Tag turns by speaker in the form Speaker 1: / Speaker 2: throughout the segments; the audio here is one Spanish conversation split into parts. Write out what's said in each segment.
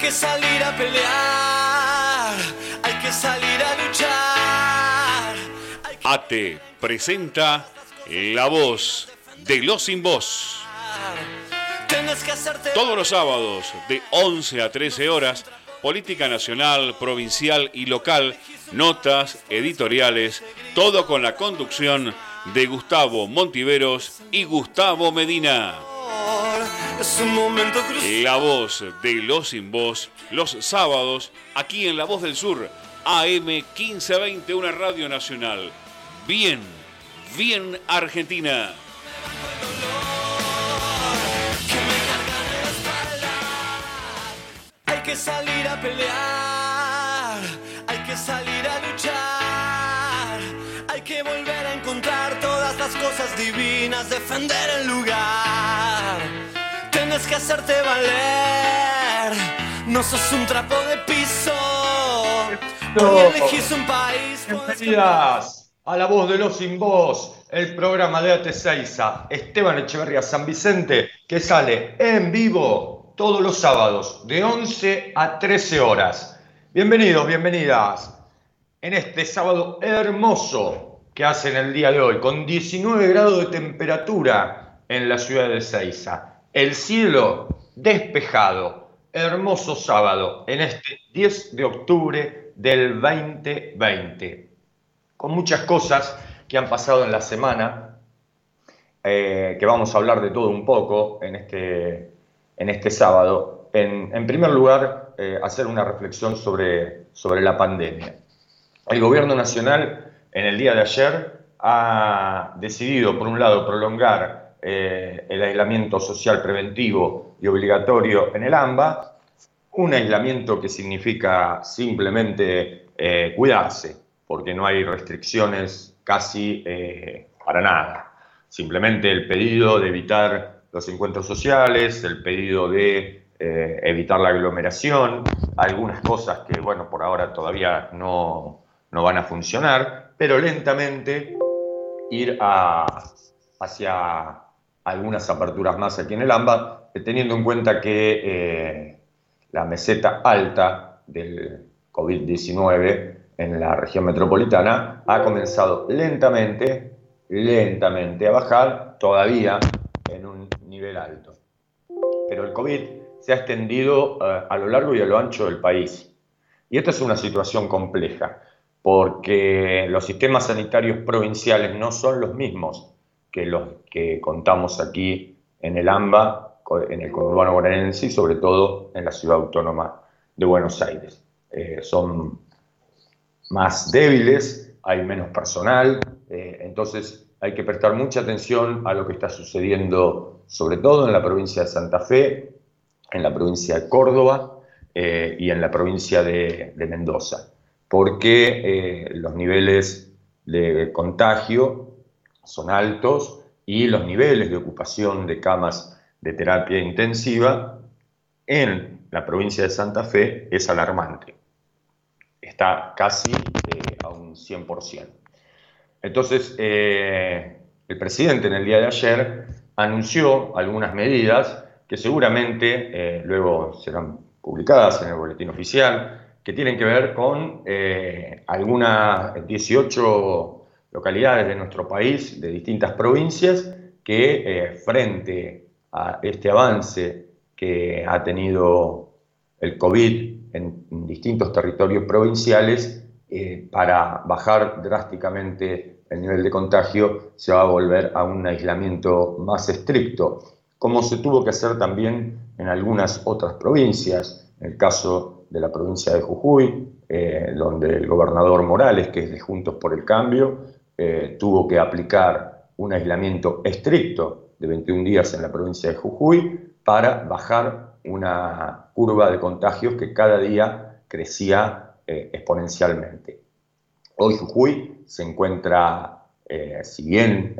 Speaker 1: que salir a pelear, hay que salir a luchar.
Speaker 2: ATE presenta La Voz de los Sin Voz. Todos los sábados de 11 a 13 horas, política nacional, provincial y local, notas, editoriales, todo con la conducción de Gustavo Montiveros y Gustavo Medina. La voz de Los Sin Voz, los sábados, aquí en La Voz del Sur, AM 1520, una radio nacional. Bien, bien Argentina.
Speaker 1: Hay que salir a pelear, hay que salir a luchar, hay que volver a encontrar todas las cosas divinas, defender el lugar. Tienes que hacerte valer, no sos un trapo de piso. Hoy elegís un país.
Speaker 3: Bienvenidas a La Voz de los Sin Voz, el programa de AT6A, Esteban Echeverría San Vicente, que sale en vivo todos los sábados de 11 a 13 horas. Bienvenidos, bienvenidas en este sábado hermoso que hacen el día de hoy, con 19 grados de temperatura en la ciudad de Seiza. El cielo despejado, hermoso sábado en este 10 de octubre del 2020, con muchas cosas que han pasado en la semana, eh, que vamos a hablar de todo un poco en este, en este sábado. En, primer lugar, eh, hacer una reflexión sobre, sobre la pandemia. El gobierno nacional en el día de ayer ha decidido, por un lado, prolongar eh, el aislamiento social preventivo y obligatorio en el AMBA, un aislamiento que significa simplemente eh, cuidarse, porque no hay restricciones casi eh, para nada. Simplemente el pedido de evitar los encuentros sociales, el pedido de evitar la aglomeración, algunas cosas que, bueno, por ahora todavía no, no van a funcionar, pero lentamente ir hacia algunas aperturas más aquí en el AMBA, teniendo en cuenta que eh, la meseta alta del COVID-19 en la región metropolitana ha comenzado lentamente, lentamente a bajar, todavía en un nivel alto. Pero el COVID se ha extendido eh, a lo largo y a lo ancho del país. Y esta es una situación compleja, porque los sistemas sanitarios provinciales no son los mismos que los que contamos aquí en el AMBA, en el conurbano bonaerense y sobre todo en la ciudad autónoma de Buenos Aires. Eh, son más débiles, hay menos personal, eh, entonces hay que prestar mucha atención a lo que está sucediendo, sobre todo en la provincia de Santa Fe, en la provincia de Córdoba eh, y en la provincia de, Mendoza, porque los niveles de contagio son altos y los niveles de ocupación de camas de terapia intensiva en la provincia de Santa Fe es alarmante. Está casi eh, a un 100%. Entonces, eh, el presidente en el día de ayer anunció algunas medidas que seguramente eh, luego serán publicadas en el boletín oficial, que tienen que ver con algunas 18 localidades de nuestro país, de distintas provincias, que eh, frente a este avance que ha tenido el COVID en, distintos territorios provinciales, eh, para bajar drásticamente el nivel de contagio, se va a volver a un aislamiento más estricto, como se tuvo que hacer también en algunas otras provincias, en el caso de la provincia de Jujuy, eh, donde el gobernador Morales, que es de Juntos por el Cambio, eh, tuvo que aplicar un aislamiento estricto de 21 días en la provincia de Jujuy para bajar una curva de contagios que cada día crecía eh, exponencialmente. Hoy Jujuy se encuentra, eh, si bien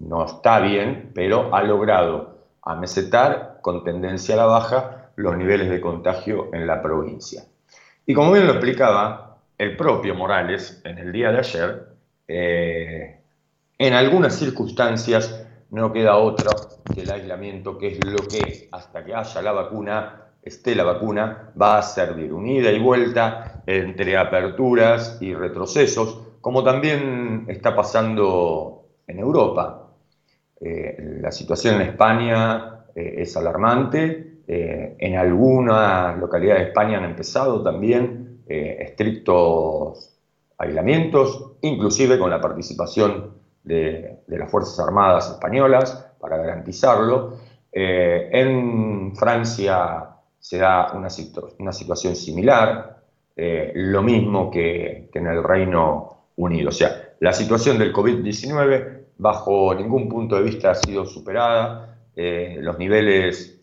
Speaker 3: no está bien, pero ha logrado amesetar con tendencia a la baja los niveles de contagio en la provincia. Y como bien lo explicaba el propio Morales en el día de ayer, eh, en algunas circunstancias no queda otra que el aislamiento, que es lo que hasta que haya la vacuna esté la vacuna, va a servir unida y vuelta entre aperturas y retrocesos, como también está pasando en Europa. Eh, la situación en España eh, es alarmante, en algunas localidades de España han empezado también estrictos aislamientos, inclusive con la participación de, las Fuerzas Armadas españolas para garantizarlo. en Francia se da una, una situación similar, eh, lo mismo que, en el Reino Unido. O sea, la situación del COVID-19 bajo ningún punto de vista ha sido superada, eh, los niveles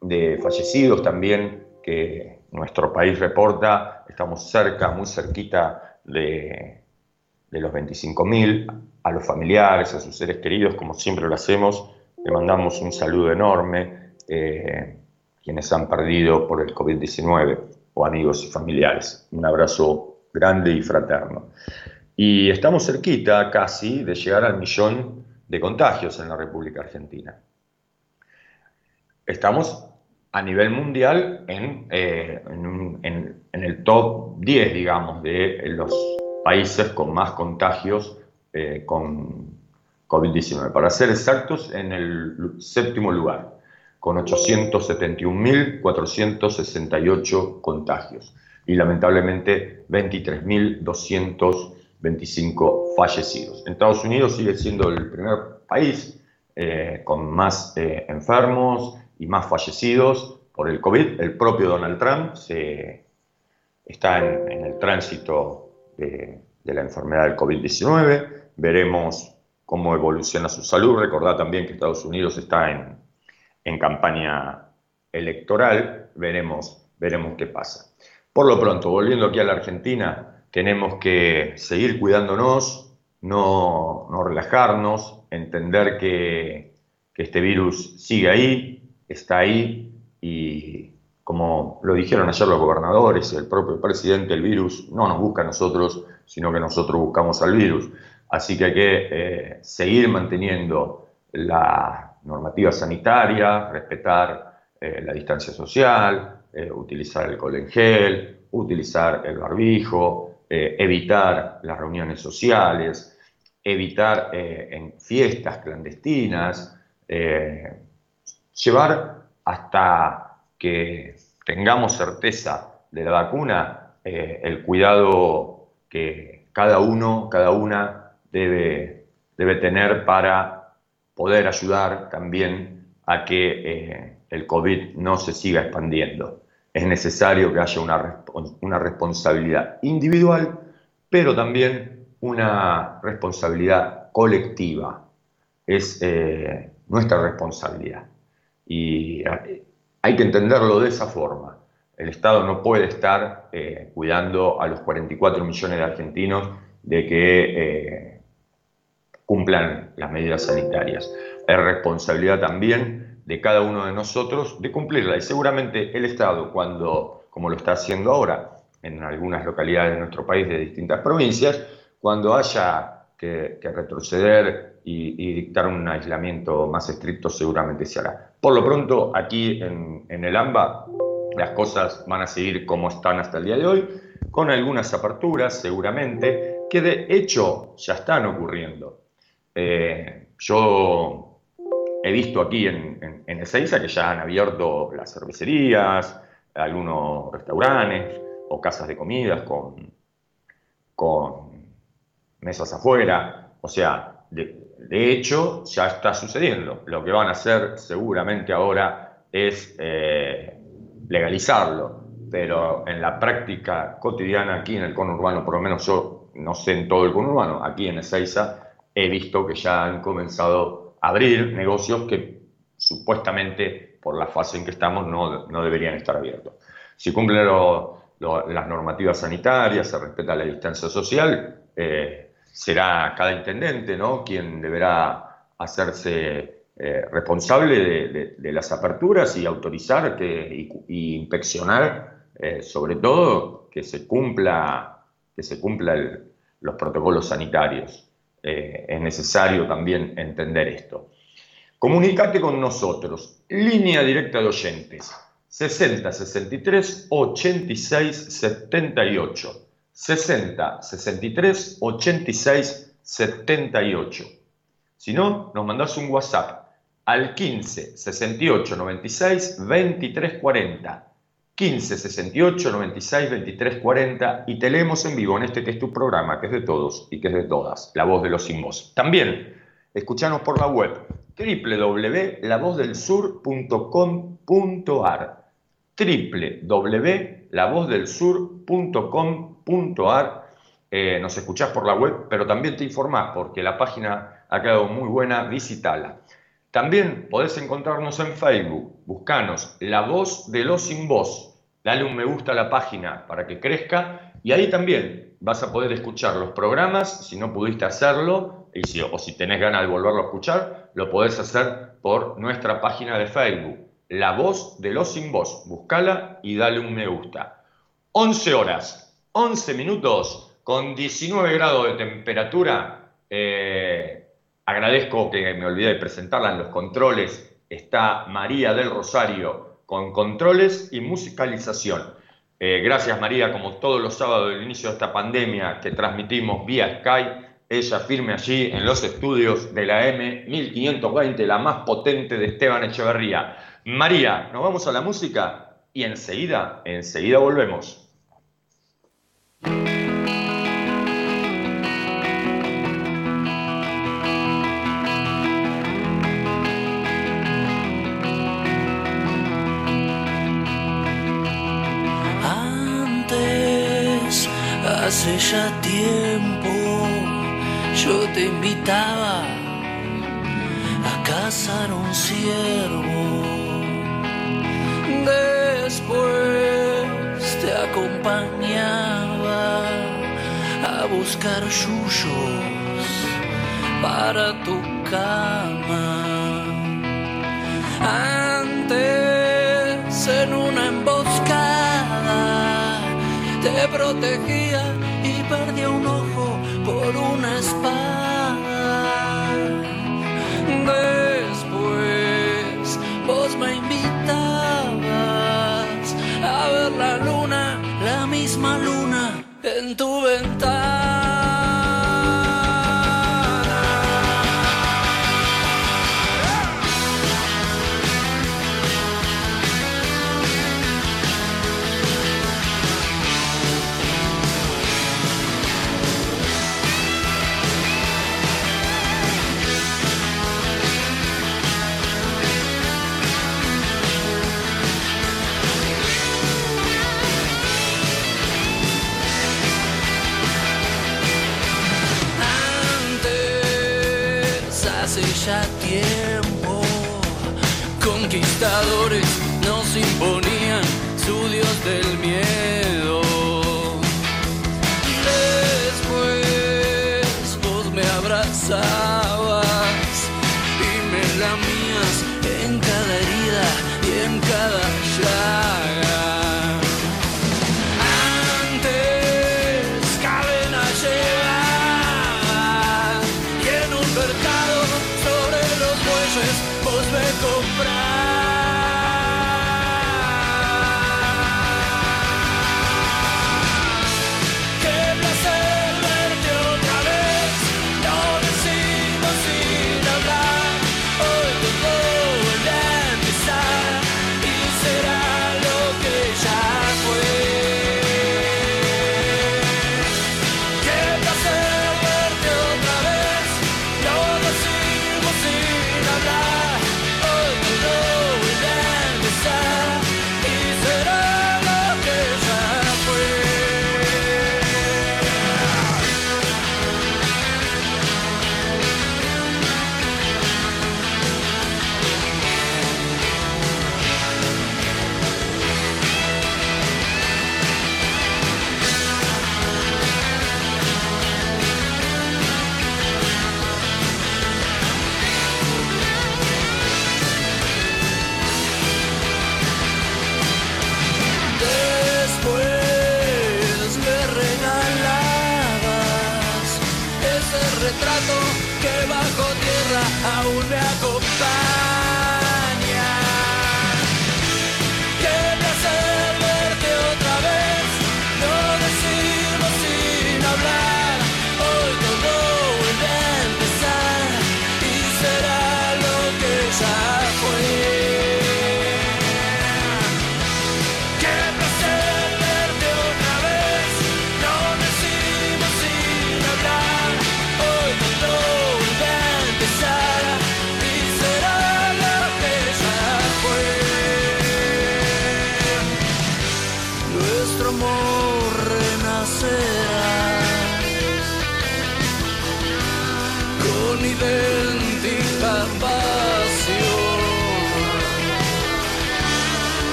Speaker 3: de fallecidos también que nuestro país reporta, estamos cerca, muy cerquita de, de los 25.000, a los familiares, a sus seres queridos, como siempre lo hacemos, le mandamos un saludo enorme. Eh, quienes han perdido por el COVID-19 o amigos y familiares. Un abrazo grande y fraterno. Y estamos cerquita casi de llegar al millón de contagios en la República Argentina. Estamos a nivel mundial en, eh, en, el top 10, digamos, de los países con más contagios eh, con COVID-19. Para ser exactos, en el séptimo lugar con 871.468 contagios y lamentablemente 23.225 fallecidos. Estados Unidos sigue siendo el primer país eh, con más eh, enfermos y más fallecidos por el COVID. El propio Donald Trump se, está en, el tránsito de, de la enfermedad del COVID-19. Veremos cómo evoluciona su salud. Recordad también que Estados Unidos está en en campaña electoral, veremos, veremos qué pasa. Por lo pronto, volviendo aquí a la Argentina, tenemos que seguir cuidándonos, no, relajarnos, entender que, que este virus sigue ahí, está ahí y como lo dijeron ayer los gobernadores y el propio presidente, el virus no nos busca a nosotros, sino que nosotros buscamos al virus. Así que hay que eh, seguir manteniendo la, normativa sanitaria, respetar eh, la distancia social, eh, utilizar el alcohol en gel, utilizar el barbijo, evitar las reuniones sociales, evitar fiestas clandestinas, llevar hasta que tengamos certeza de la vacuna el cuidado que cada uno, cada una debe, debe tener para poder ayudar también a que eh, el COVID no se siga expandiendo. Es necesario que haya una, una responsabilidad individual, pero también una responsabilidad colectiva. Es eh, nuestra responsabilidad. Y eh, hay que entenderlo de esa forma. El Estado no puede estar cuidando a los 44 millones de argentinos de que cumplan las medidas sanitarias. Es responsabilidad también de cada uno de nosotros de cumplirla. Y seguramente el Estado, cuando, como lo está haciendo ahora en algunas localidades de nuestro país de distintas provincias, cuando haya que, retroceder y, dictar un aislamiento más estricto, seguramente se hará. Por lo pronto, aquí en, en el AMBA, las cosas van a seguir como están hasta el día de hoy, con algunas aperturas seguramente, que de hecho ya están ocurriendo. Eh, yo he visto aquí en, en, Ezeiza que ya han abierto las cervecerías, algunos restaurantes o casas de comidas con, con mesas afuera. O sea, de, hecho ya está sucediendo. Lo que van a hacer seguramente ahora es eh, legalizarlo, pero en la práctica cotidiana aquí en el conurbano, por lo menos yo no sé en todo el conurbano, aquí en Ezeiza, he visto que ya han comenzado a abrir negocios que supuestamente por la fase en que estamos no, no deberían estar abiertos. Si cumplen las normativas sanitarias, se respeta la distancia social, eh, será cada intendente ¿no? quien deberá hacerse eh, responsable de, las aperturas y autorizar que, y, inspeccionar, eh, sobre todo, que se cumpla, que se cumpla los protocolos sanitarios. Eh, es necesario también entender esto. Comunicate con nosotros. Línea directa de oyentes 60 63 86 78. 60 63 86 78. Si no, nos mandás un WhatsApp al 15 68 96 23 40. 15 68 96 23 40 y te leemos en vivo en este que es tu programa, que es de todos y que es de todas, La Voz de los Sin. También, escuchanos por la web www.lavozdelsur.com.ar www.lavozdelsur.com.ar eh, Nos escuchás por la web, pero también te informás porque la página ha quedado muy buena, visitala. También podés encontrarnos en Facebook, buscanos La Voz de los Sin Voz, dale un me gusta a la página para que crezca y ahí también vas a poder escuchar los programas, si no pudiste hacerlo, o si tenés ganas de volverlo a escuchar, lo podés hacer por nuestra página de Facebook, La Voz de los Sin Voz. Buscala y dale un me gusta. 11 horas, 11 minutos, con 19 grados de temperatura. Eh, agradezco que me olvidé de presentarla en los controles. Está María del Rosario con controles y musicalización. Eh, gracias María, como todos los sábados del inicio de esta pandemia que transmitimos vía Skype ella firme allí en los estudios de la M1520, la más potente de Esteban Echeverría. María, nos vamos a la música y enseguida, enseguida volvemos.
Speaker 4: Antes, hace ya tiempo yo te invitaba a cazar un ciervo. Después te acompañaba buscar yuyos para tu cama. Antes en una emboscada te protegía y perdía un ojo por una espada. Después vos me invitabas a ver la luna, la misma luna tu ventana.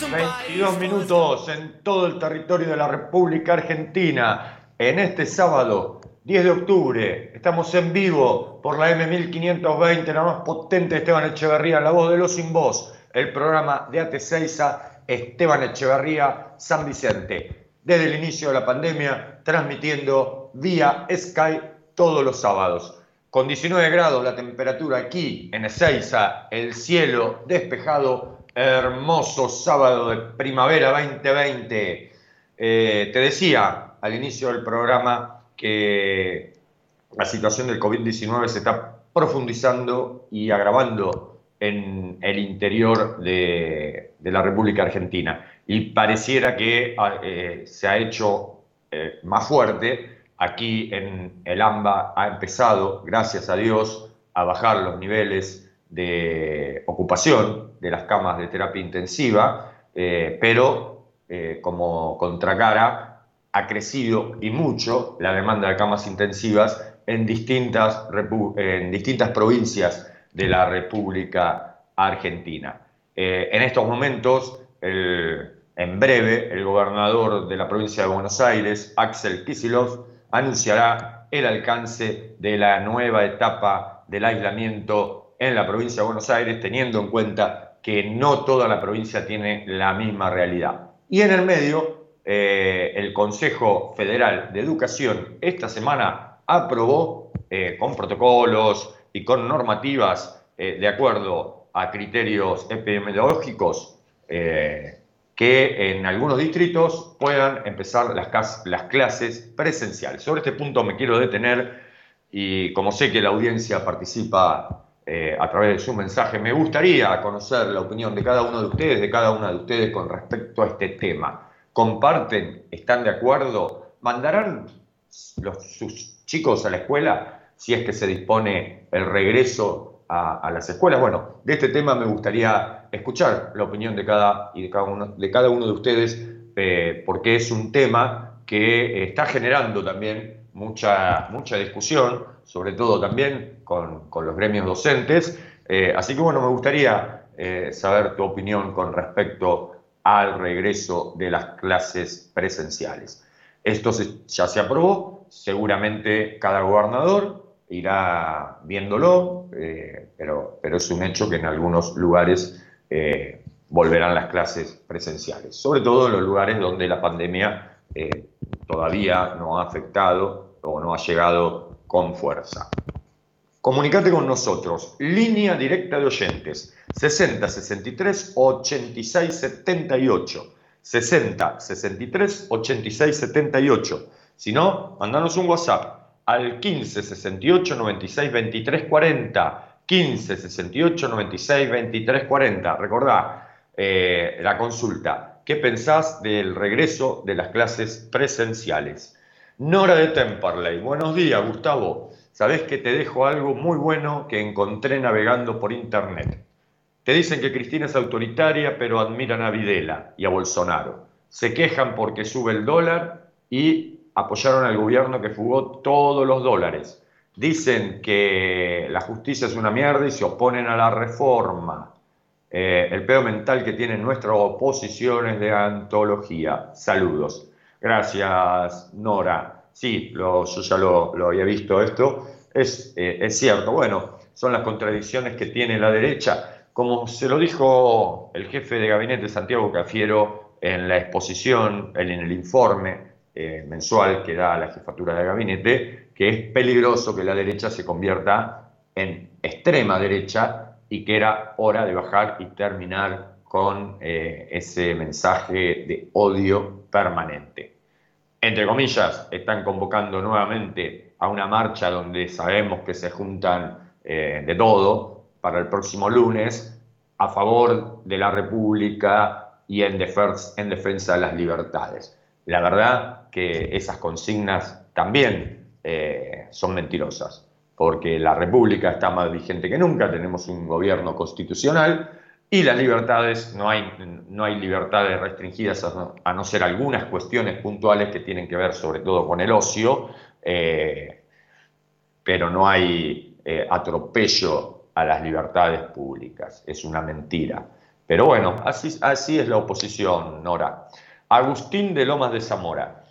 Speaker 3: 22
Speaker 1: país,
Speaker 3: minutos en todo el territorio de la República Argentina. En este sábado, 10 de octubre, estamos en vivo por la M1520, la más potente de Esteban Echeverría, la voz de los sin voz, el programa de AT6A, Esteban Echeverría, San Vicente. Desde el inicio de la pandemia, transmitiendo vía Sky todos los sábados. Con 19 grados la temperatura aquí en Ezeiza, el cielo despejado, hermoso sábado de primavera 2020. Eh, te decía al inicio del programa que la situación del COVID-19 se está profundizando y agravando en el interior de, la República Argentina. Y pareciera que ah, eh, se ha hecho eh, más fuerte. Aquí en el AMBA ha empezado, gracias a Dios, a bajar los niveles de ocupación de las camas de terapia intensiva, eh, pero eh, como contracara ha crecido y mucho la demanda de camas intensivas en distintas, en distintas provincias de la República Argentina. Eh, en estos momentos, en breve, el gobernador de la provincia de Buenos Aires, Axel Kicillof, anunciará el alcance de la nueva etapa del aislamiento en la provincia de Buenos Aires, teniendo en cuenta que no toda la provincia tiene la misma realidad. Y en el medio, eh, el Consejo Federal de Educación esta semana aprobó eh, con protocolos y con normativas eh, de acuerdo a criterios epidemiológicos que en algunos distritos puedan empezar las, las clases presenciales. Sobre este punto me quiero detener y como sé que la audiencia participa eh, a través de su mensaje, me gustaría conocer la opinión de cada uno de ustedes, de cada una de ustedes con respecto a este tema. ¿Comparten? ¿Están de acuerdo? ¿Mandarán los, sus chicos a la escuela si es que se dispone el regreso a, las escuelas? Bueno, de este tema me gustaría escuchar la opinión de cada, y de cada, uno, de cada uno de ustedes, eh, porque es un tema que está generando también mucha, mucha discusión, sobre todo también con, con los gremios docentes. Eh, así que bueno, me gustaría eh, saber tu opinión con respecto al regreso de las clases presenciales. Esto se- ya se aprobó, seguramente cada gobernador irá viéndolo, eh, pero, pero es un hecho que en algunos lugares volverán las clases presenciales, sobre todo en los lugares donde la pandemia todavía no ha afectado o no ha llegado con fuerza. Comunicate con nosotros. Línea directa de oyentes. 60 63 86 78. 60 63 86 78. Si no, mandanos un WhatsApp al 15 68 96 23 40. 15 68 96 23 40. Recordá eh, la consulta. ¿Qué pensás del regreso de las clases presenciales? Nora de Temperley. Buenos días, Gustavo. Sabés que te dejo algo muy bueno que encontré navegando por internet. Te dicen que Cristina es autoritaria, pero admiran a Videla y a Bolsonaro. Se quejan porque sube el dólar y apoyaron al gobierno que fugó todos los dólares. Dicen que la justicia es una mierda y se oponen a la reforma. Eh, el pedo mental que tienen nuestras oposiciones de antología. Saludos. Gracias, Nora. Sí, yo ya lo, había visto esto. Es, eh, es cierto. Bueno, son las contradicciones que tiene la derecha. Como se lo dijo el jefe de gabinete Santiago Cafiero en la exposición, en el informe eh, mensual que da la jefatura de gabinete, que es peligroso que la derecha se convierta en extrema derecha y que era hora de bajar y terminar con eh, ese mensaje de odio permanente. Entre comillas, están convocando nuevamente a una marcha donde sabemos que se juntan eh, de todo para el próximo lunes a favor de la República y en, en defensa de las libertades. La verdad que esas consignas también eh, son mentirosas, porque la República está más vigente que nunca, tenemos un gobierno constitucional y las libertades, no hay, no hay libertades restringidas a no, ser algunas cuestiones puntuales que tienen que ver sobre todo con el ocio, eh, pero no hay eh, atropello a las libertades públicas, es una mentira. Pero bueno, así, así es la oposición, Nora. Agustín de Lomas de Zamora.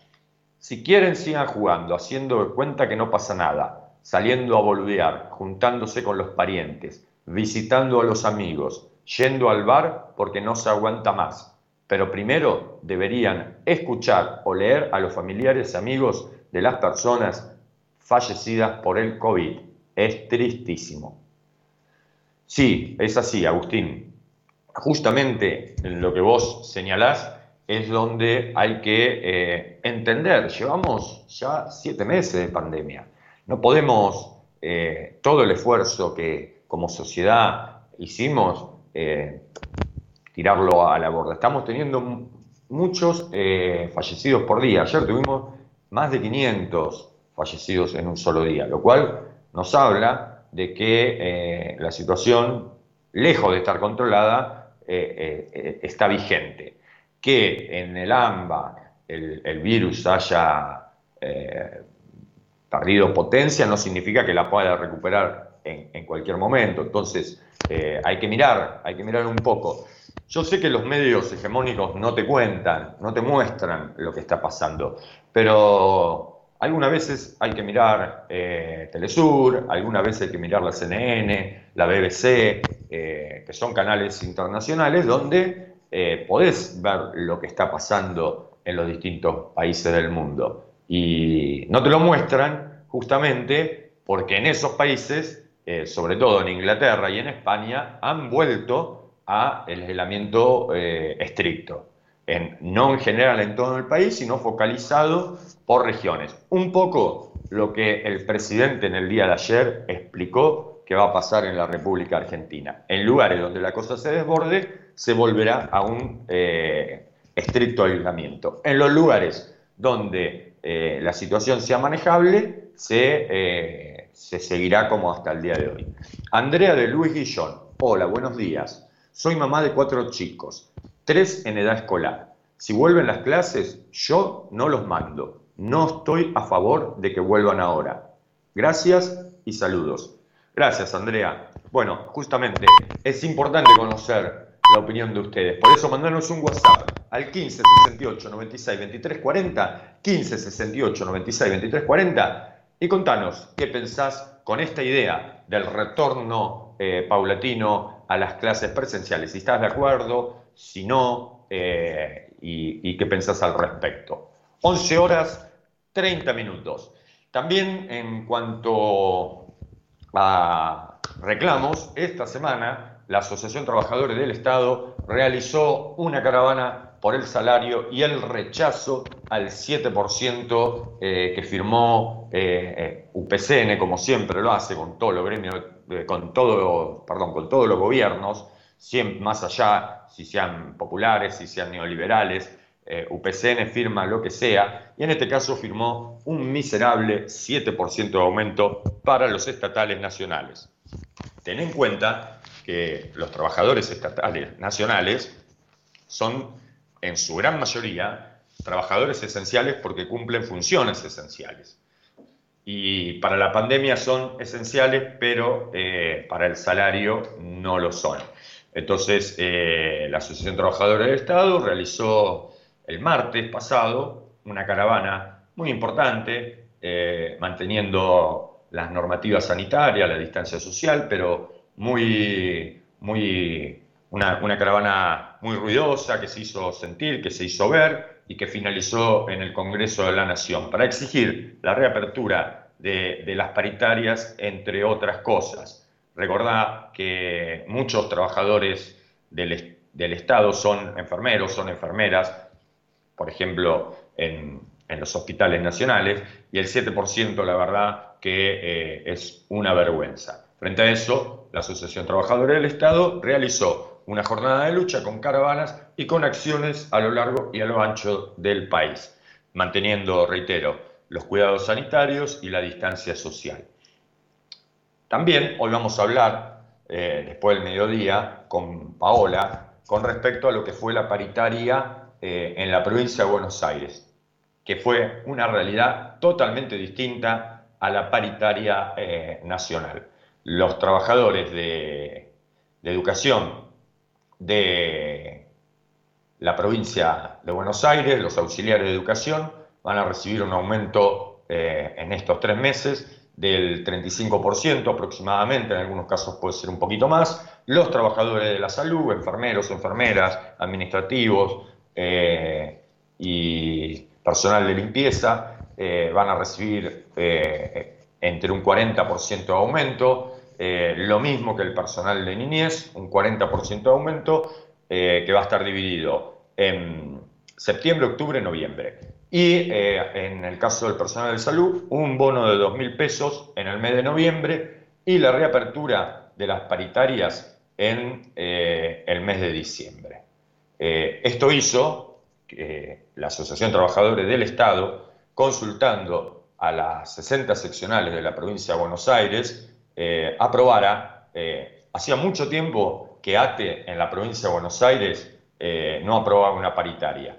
Speaker 3: Si quieren, sigan jugando, haciendo cuenta que no pasa nada, saliendo a boludear, juntándose con los parientes, visitando a los amigos, yendo al bar porque no se aguanta más. Pero primero deberían escuchar o leer a los familiares y amigos de las personas fallecidas por el COVID. Es tristísimo. Sí, es así, Agustín. Justamente lo que vos señalás es donde hay que eh, entender, llevamos ya siete meses de pandemia, no podemos eh, todo el esfuerzo que como sociedad hicimos eh, tirarlo a la borda. Estamos teniendo muchos fallecidos por día, ayer tuvimos más de 500 fallecidos en un solo día, lo cual nos habla de que la situación, lejos de estar controlada, está vigente que en el AMBA el, virus haya eh, perdido potencia no significa que la pueda recuperar en, cualquier momento. Entonces, eh, hay que mirar, hay que mirar un poco. Yo sé que los medios hegemónicos no te cuentan, no te muestran lo que está pasando, pero algunas veces hay que mirar eh, Telesur, algunas veces hay que mirar la CNN, la BBC, que son canales internacionales donde eh, podés ver lo que está pasando en los distintos países del mundo. Y no te lo muestran justamente porque en esos países, eh, sobre todo en Inglaterra y en España, han vuelto a el aislamiento eh, estricto. No en general en todo el país, sino focalizado por regiones. Un poco lo que el presidente en el día de ayer explicó que va a pasar en la República Argentina. En lugares donde la cosa se desborde, se volverá a un eh, estricto aislamiento. En los lugares donde la situación sea manejable, se, se seguirá como hasta el día de hoy. Andrea de Luis Guillón, hola, buenos días. Soy mamá de cuatro chicos, tres en edad escolar. Si vuelven las clases, yo no los mando. No estoy a favor de que vuelvan ahora. Gracias y saludos. Gracias, Andrea. Bueno, justamente es importante conocer la opinión de ustedes. Por eso mandanos un WhatsApp al 15 68 96 23 40, 15 68 96 23 40 y contanos qué pensás con esta idea del retorno eh, paulatino a las clases presenciales. Si estás de acuerdo, si no, eh, y, y qué pensás al respecto. 11 horas 30 minutos. También en cuanto a reclamos, esta semana la Asociación Trabajadores del Estado realizó una caravana por el salario y el rechazo al 7% eh, que firmó eh, eh, UPCN, como siempre lo hace con todos los gremios eh, con, todo, perdón, con todos los gobiernos, siempre, más allá si sean populares, si sean neoliberales, UPCN firma lo que sea, y en este caso firmó un miserable 7% de aumento para los estatales nacionales. Ten en cuenta que los trabajadores estatales nacionales son, en su gran mayoría, trabajadores esenciales porque cumplen funciones esenciales. Y para la pandemia son esenciales, pero eh, para el salario no lo son. Entonces, eh, la Asociación Trabajadora del Estado realizó el martes pasado una caravana muy importante, eh, manteniendo las normativas sanitarias, la distancia social, pero muy, muy, una, una, caravana muy ruidosa que se hizo sentir, que se hizo ver y que finalizó en el Congreso de la Nación para exigir la reapertura de, las paritarias, entre otras cosas. Recordá que muchos trabajadores del, del Estado son enfermeros, son enfermeras, por ejemplo, en, los hospitales nacionales, y el 7% la verdad que eh, es una vergüenza. Frente a eso, la Asociación Trabajadora del Estado realizó una jornada de lucha con caravanas y con acciones a lo largo y a lo ancho del país, manteniendo, reitero, los cuidados sanitarios y la distancia social. También hoy vamos a hablar, eh, después del mediodía, con Paola, con respecto a lo que fue la paritaria eh, en la provincia de Buenos Aires, que fue una realidad totalmente distinta a la paritaria eh, nacional. Los trabajadores de, educación de la provincia de Buenos Aires, los auxiliares de educación, van a recibir un aumento eh, en estos tres meses del 35% aproximadamente, en algunos casos puede ser un poquito más. Los trabajadores de la salud, enfermeros, enfermeras, administrativos, eh, y personal de limpieza eh, van a recibir entre un 40% de aumento, lo mismo que el personal de niñez, un 40% de aumento, que va a estar dividido en septiembre, octubre, noviembre. Y en el caso del personal de salud, un bono de 2.000 pesos en el mes de noviembre y la reapertura de las paritarias en el mes de diciembre. Eh, esto hizo que la Asociación de Trabajadores del Estado, consultando a las 60 seccionales de la provincia de Buenos Aires, eh, aprobara, eh, hacía mucho tiempo que ATE en la provincia de Buenos Aires no aprobaba una paritaria.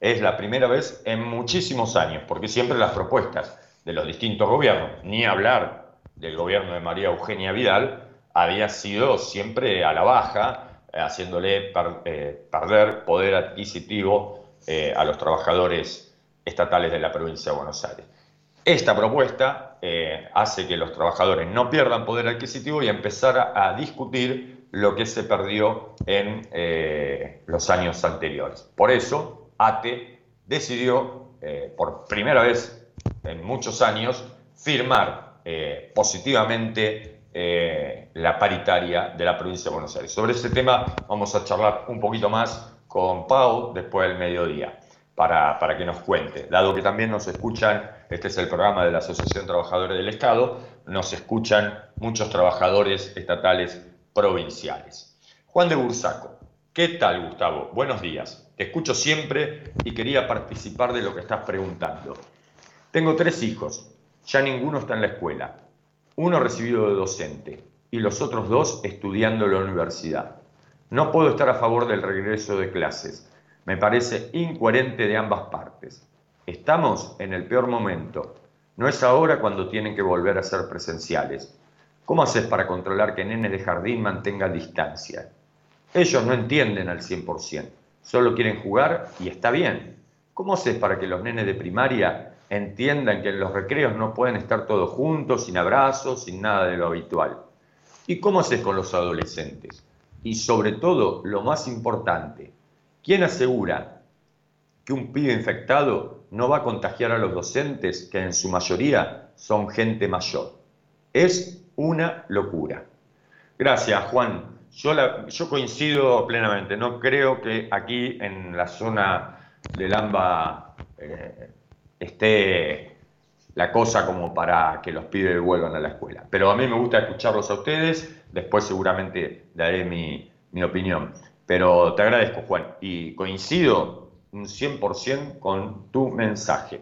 Speaker 3: Es la primera vez en muchísimos años, porque siempre las propuestas de los distintos gobiernos, ni hablar del gobierno de María Eugenia Vidal, había sido siempre a la baja, haciéndole eh, perder poder adquisitivo eh, a los trabajadores estatales de la provincia de Buenos Aires. Esta propuesta eh, hace que los trabajadores no pierdan poder adquisitivo y empezar a, discutir lo que se perdió en los años anteriores. Por eso, ATE decidió, por primera vez en muchos años, firmar positivamente eh, la paritaria de la provincia de Buenos Aires. Sobre ese tema vamos a charlar un poquito más con Pau después del mediodía. Para, para, que nos cuente. Dado que también nos escuchan, este es el programa de la Asociación Trabajadores del Estado, nos escuchan muchos trabajadores estatales provinciales. Juan de Bursaco, ¿qué tal Gustavo? Buenos días. Te escucho siempre y quería participar de lo que estás preguntando. Tengo tres hijos, ya ninguno está en la escuela uno recibido de docente y los otros dos estudiando en la universidad. No puedo estar a favor del regreso de clases. Me parece incoherente de ambas partes. Estamos en el peor momento. No es ahora cuando tienen que volver a ser presenciales. ¿Cómo haces para controlar que nenes de jardín mantengan distancia? Ellos no entienden al 100%, solo quieren jugar y está bien. ¿Cómo haces para que los nenes de primaria entiendan que en los recreos no pueden estar todos juntos, sin abrazos, sin nada de lo habitual. ¿Y cómo haces con los adolescentes? Y sobre todo, lo más importante, ¿quién asegura que un pibe infectado no va a contagiar a los docentes, que en su mayoría son gente mayor? Es una locura. Gracias, Juan. Yo, yo coincido plenamente. No creo que aquí en la zona del AMBA eh, esté la cosa como para que los pibes vuelvan a la escuela. Pero a mí me gusta escucharlos a ustedes, después seguramente daré mi, mi opinión. Pero te agradezco, Juan, y coincido un 100% con tu mensaje.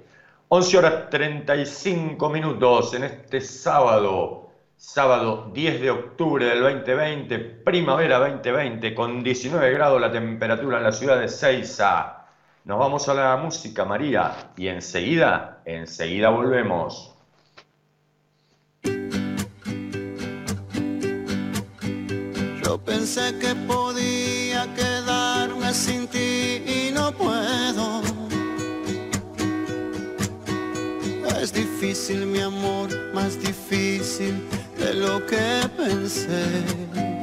Speaker 3: 11 horas 35 minutos en este sábado, sábado 10 de octubre del 2020, primavera 2020, con 19 grados la temperatura en la ciudad de Ceiza. Nos vamos a la música, María, y enseguida, enseguida volvemos.
Speaker 5: Yo pensé que podía sin ti no puedo. Es difícil mi amor, más difícil de lo que pensé.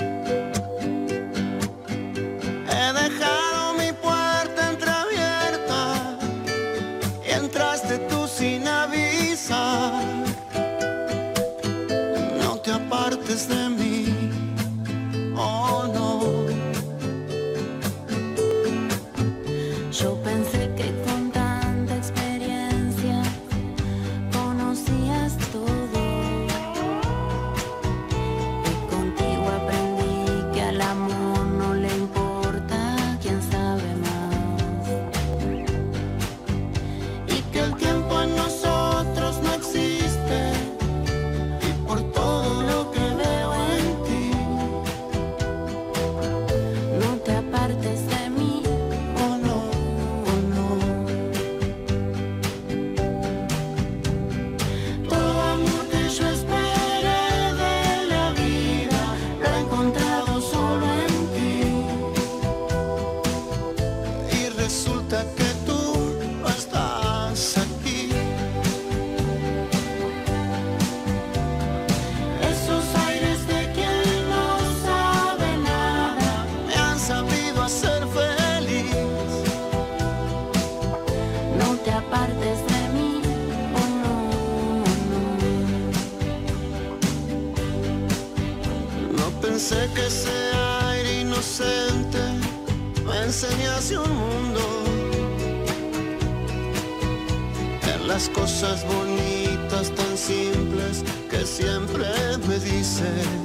Speaker 5: cosas bonitas tan simples que siempre me dices.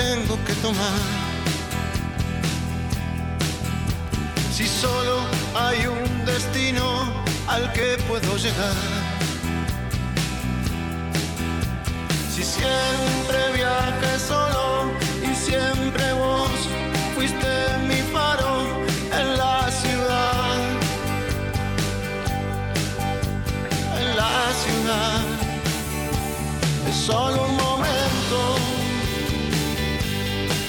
Speaker 5: Tengo que tomar. Si solo hay un destino al que puedo llegar. Si siempre viaje solo y siempre vos fuiste mi faro en la ciudad. En la ciudad. Es solo un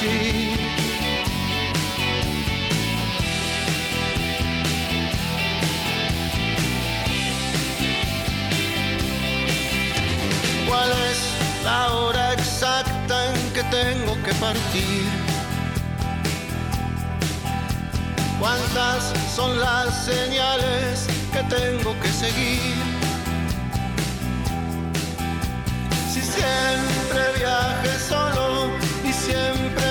Speaker 5: ¿Cuál la hora exacta en que tengo que partir? ¿Cuántas son las señales que tengo que seguir? Si siempre viaje solo y siempre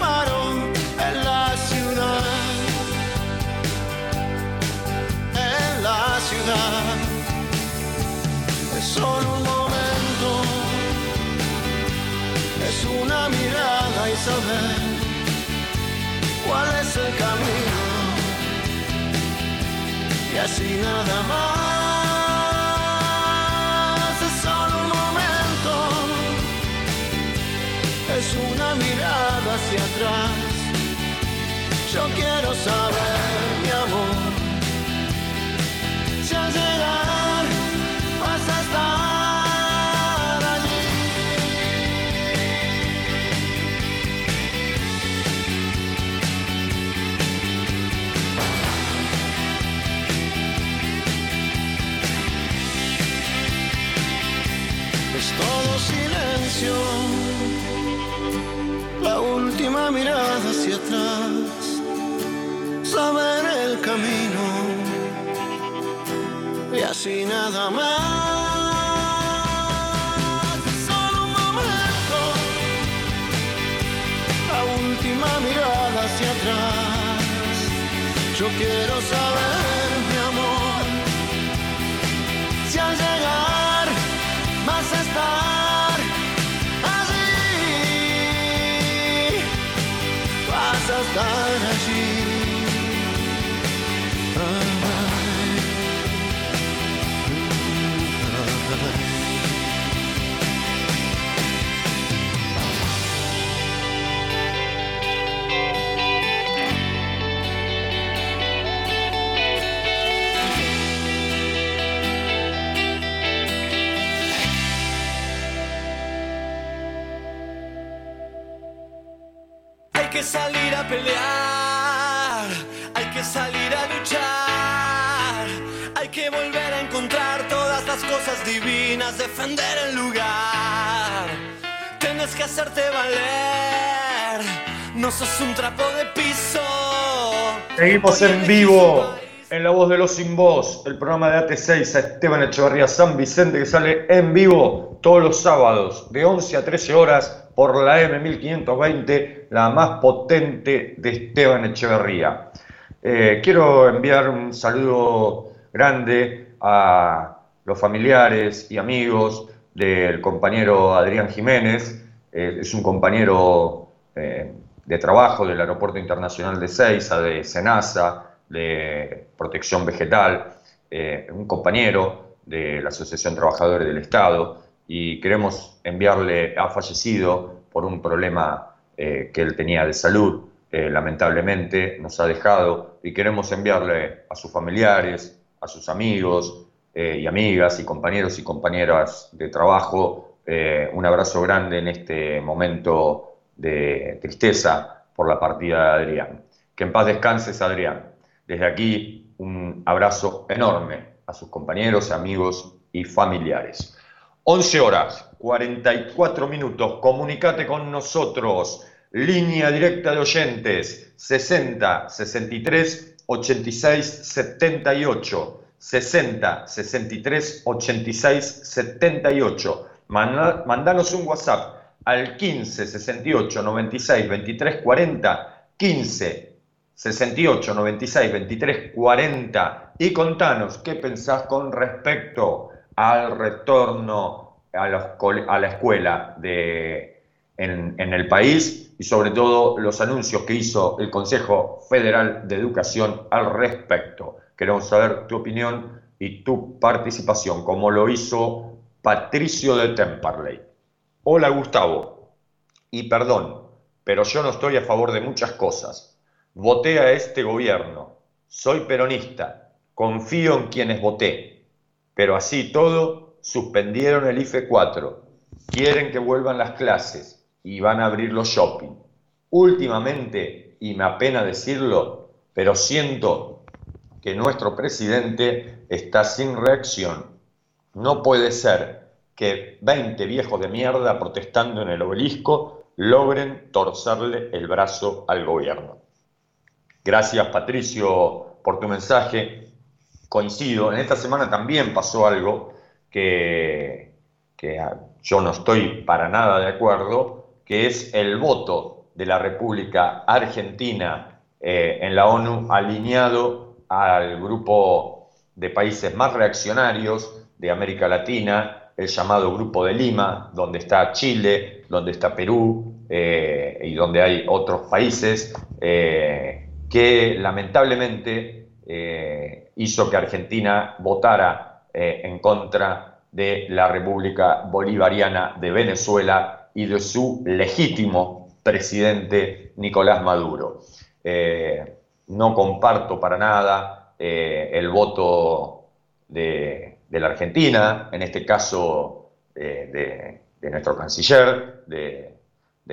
Speaker 5: en la ciudad, en la ciudad. Es solo un momento, es una mirada y saber cuál es el camino. Y así nada más, es solo un momento, es una mirada hacia atrás. Yo quiero saber, mi amor, si al llegar vas a estar allí. Es todo silencio, mirada hacia atrás, saber el camino y así nada más. La última mirada hacia atrás. Yo quiero saber,
Speaker 1: divinas, defender el lugar. Tienes que hacerte valer, no sos un trapo de piso.
Speaker 3: Seguimos en vivo en La Voz de los Sin Voz, el programa de AT6 a Esteban Echeverría San Vicente que sale en vivo todos los sábados de 11 a 13 horas por la M1520, la más potente de Esteban Echeverría. Eh, quiero enviar un saludo grande a los familiares y amigos del compañero Adrián Jiménez, eh, es un compañero eh, de trabajo del Aeropuerto Internacional de Ceiza, de Senasa, de Protección Vegetal, eh, un compañero de la Asociación Trabajadores del Estado, y queremos enviarle, ha fallecido por un problema que él tenía de salud, lamentablemente nos ha dejado, y queremos enviarle a sus familiares, a sus amigos eh, y amigas y compañeros y compañeras de trabajo eh, un abrazo grande en este momento de tristeza por la partida de Adrián. Que en paz descanses, Adrián. Desde aquí, un abrazo enorme a sus compañeros, amigos y familiares. 11 horas, 44 minutos. Comunicate con nosotros. Línea directa de oyentes 60 63 86 78. 60 63 86 78. Manda- mandanos un WhatsApp al 15 68 96 23 40. 15 68 96 23 40 y contanos qué pensás con respecto al retorno a la, escuela de, en el país y sobre todo los anuncios que hizo el Consejo Federal de Educación al respecto. Queremos saber tu opinión y tu participación, como lo hizo Patricio de Temperley. Hola Gustavo, y perdón, pero yo no estoy a favor de muchas cosas. Voté a este gobierno, soy peronista, confío en quienes voté, pero así todo suspendieron el IFE 4, quieren que vuelvan las clases y van a abrir los shopping. Últimamente, y me apena decirlo, pero siento que nuestro presidente está sin reacción. No puede ser que 20 viejos de mierda protestando en el obelisco logren torcerle el brazo al gobierno. Gracias Patricio por tu mensaje. Coincido, en esta semana también pasó algo que, que yo no estoy para nada de acuerdo, que es el voto de la República Argentina eh, en la ONU alineado al grupo de países más reaccionarios de América Latina, el llamado Grupo de Lima, donde está Chile, donde está Perú eh, y donde hay otros países. Eh, que lamentablemente eh, hizo que Argentina votara en contra de la República Bolivariana de Venezuela y de su legítimo presidente Nicolás Maduro. No comparto para nada el voto de, la Argentina, en este caso de, nuestro canciller, de,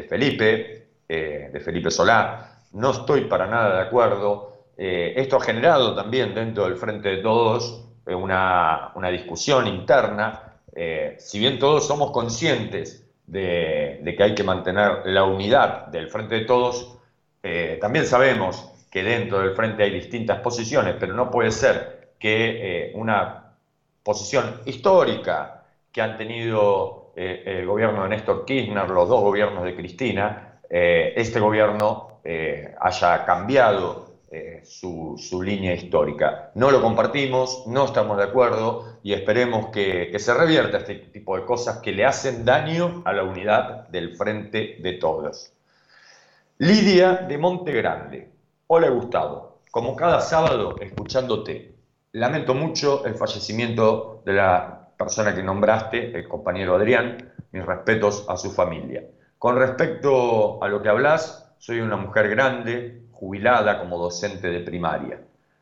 Speaker 3: Felipe, de Felipe Solá no estoy para nada de acuerdo. Eh, esto ha generado también dentro del Frente de Todos eh, una, discusión interna. Eh, si bien todos somos conscientes de, que hay que mantener la unidad del Frente de Todos, también sabemos que dentro del Frente hay distintas posiciones, pero no puede ser que una posición histórica que han tenido el gobierno de Néstor Kirchner, los dos gobiernos de Cristina, este gobierno eh, haya cambiado eh, su, línea histórica. No lo compartimos, no estamos de acuerdo y esperemos que, se revierta este tipo de cosas que le hacen daño a la unidad del frente de todos. Lidia de Monte Grande. Hola Gustavo, como cada sábado escuchándote. Lamento mucho el fallecimiento de la persona que nombraste, el compañero Adrián. Mis respetos a su familia. Con respecto a lo que hablas, soy una mujer grande, jubilada como docente de primaria.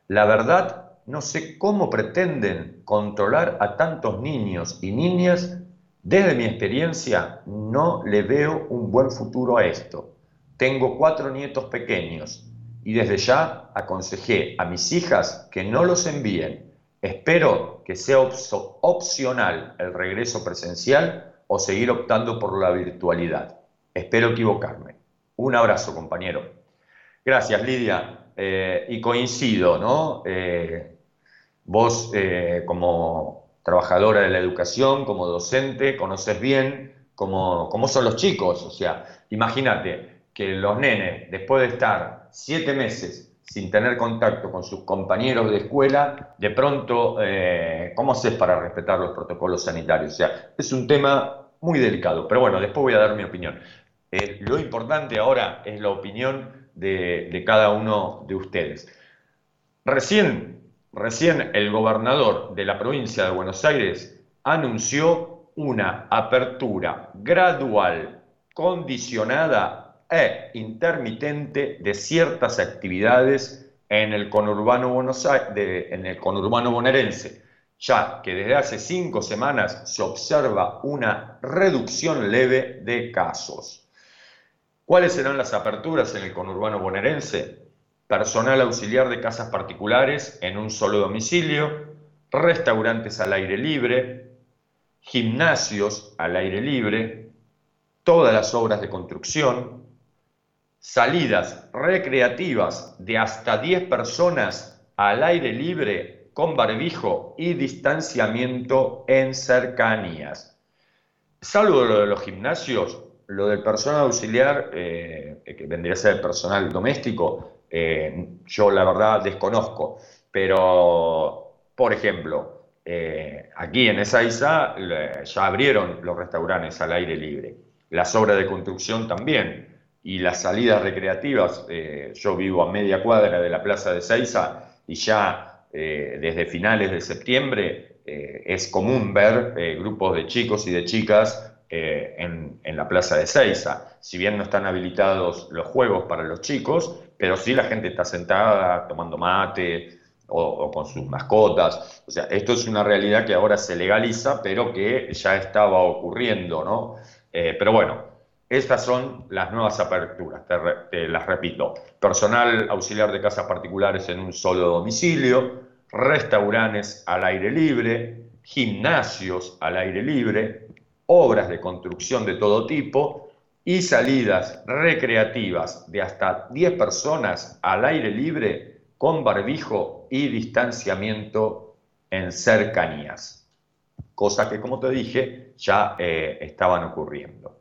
Speaker 3: La verdad, no sé cómo pretenden controlar a tantos niños y niñas. Desde mi experiencia, no le veo un buen futuro a esto. Tengo cuatro nietos pequeños y desde ya aconsejé a mis hijas que no los envíen. Espero que sea opcional el regreso presencial o seguir optando por la virtualidad. Espero equivocarme. Un abrazo, compañero. Gracias, Lidia. Eh, y coincido, ¿no? Eh, vos, eh, como trabajadora de la educación, como docente, conoces bien cómo, cómo son los chicos. O sea, imagínate que los nenes, después de estar siete meses sin tener contacto con sus compañeros de escuela, de pronto, ¿cómo haces para respetar los protocolos sanitarios? O sea, es un tema muy delicado, pero bueno, después voy a dar mi opinión. Eh, lo importante ahora es la opinión de, cada uno de ustedes. Recién, recién el gobernador de la provincia de Buenos Aires anunció una apertura gradual, condicionada e intermitente de ciertas actividades en el conurbano, Buenos en el conurbano bonaerense, ya que desde hace cinco semanas se observa una reducción leve de casos. ¿Cuáles serán las aperturas en el conurbano bonaerense? Personal auxiliar de casas particulares en un solo domicilio, restaurantes al aire libre, gimnasios al aire libre, todas las obras de construcción, salidas recreativas de hasta 10 personas al aire libre con barbijo y distanciamiento en cercanías. Salvo lo de los gimnasios, lo del personal auxiliar, eh, que vendría a ser el personal doméstico, eh, yo la verdad desconozco, pero, por ejemplo, eh, aquí en Ezeiza ya abrieron los restaurantes al aire libre, las obras de construcción también, y las salidas recreativas, yo vivo a media cuadra de la plaza de Ezeiza y ya desde finales de septiembre eh, es común ver eh, grupos de chicos y de chicas en, en, la plaza de Seiza. Si bien no están habilitados los juegos para los chicos, pero sí la gente está sentada tomando mate o, con sus mascotas. O sea, esto es una realidad que ahora se legaliza, pero que ya estaba ocurriendo, ¿no? pero bueno, estas son las nuevas aperturas, te, las repito. Personal auxiliar de casas particulares en un solo domicilio, restaurantes al aire libre, gimnasios al aire libre, obras de construcción de todo tipo y salidas recreativas de hasta 10 personas al aire libre con barbijo y distanciamiento en cercanías. Cosas que, como te dije, ya eh, estaban ocurriendo.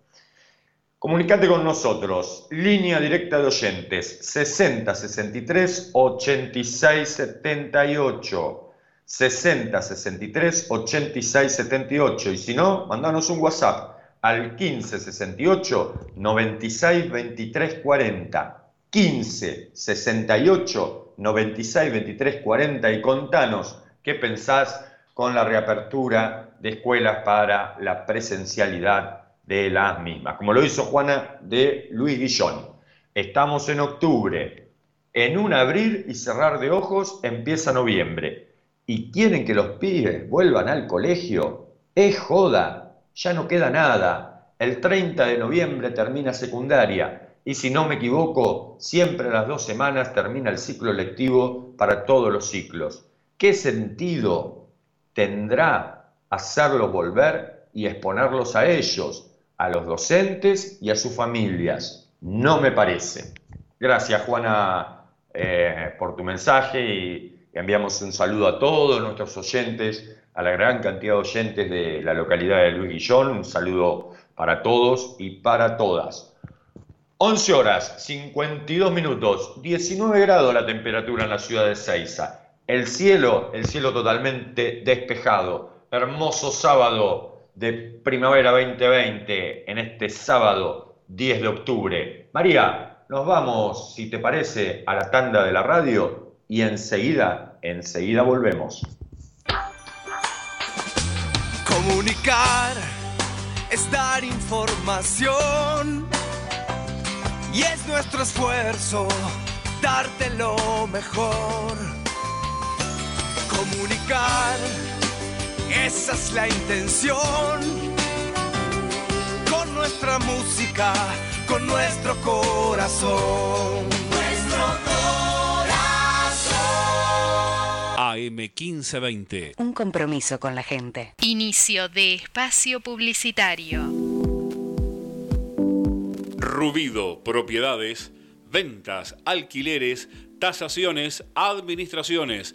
Speaker 3: Comunicate con nosotros. Línea directa de oyentes 60 63 86 78. 60 63 86 78. Y si no, mandanos un WhatsApp al 15 68 96 23 40. 15 68 96 23 40 y contanos qué pensás con la reapertura de escuelas para la presencialidad de las mismas, como lo hizo Juana de Luis Guillón. Estamos en octubre, en un abrir y cerrar de ojos empieza noviembre y quieren que los pibes vuelvan al colegio, es joda, ya no queda nada. El 30 de noviembre termina secundaria y si no me equivoco, siempre a las dos semanas termina el ciclo lectivo para todos los ciclos. ¿Qué sentido tendrá hacerlos volver y exponerlos a ellos? A los docentes y a sus familias. No me parece. Gracias, Juana, eh, por tu mensaje y, enviamos un saludo a todos nuestros oyentes, a la gran cantidad de oyentes de la localidad de Luis Guillón. Un saludo para todos y para todas. 11 horas, 52 minutos, 19 grados la temperatura en la ciudad de Ceiza. El cielo, el cielo totalmente despejado. Hermoso sábado, de Primavera 2020 en este sábado 10 de octubre. María, nos vamos, si te parece, a la tanda de la radio y enseguida, enseguida volvemos.
Speaker 1: Comunicar es dar información y es nuestro esfuerzo darte lo mejor. Comunicar esa es la intención. Con nuestra música, con nuestro corazón. Nuestro
Speaker 2: corazón. AM 1520.
Speaker 6: Un compromiso con la gente.
Speaker 7: Inicio de espacio publicitario.
Speaker 2: Rubido, propiedades, ventas, alquileres, tasaciones, administraciones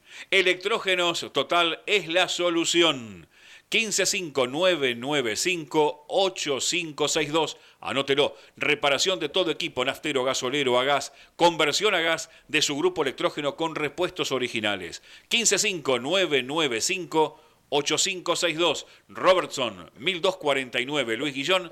Speaker 2: Electrógenos Total es la solución. 1559958562. Anótelo. Reparación de todo equipo naftero, gasolero, a gas, conversión a gas de su grupo electrógeno con repuestos originales. 1559958562. Robertson 1249 Luis Guillón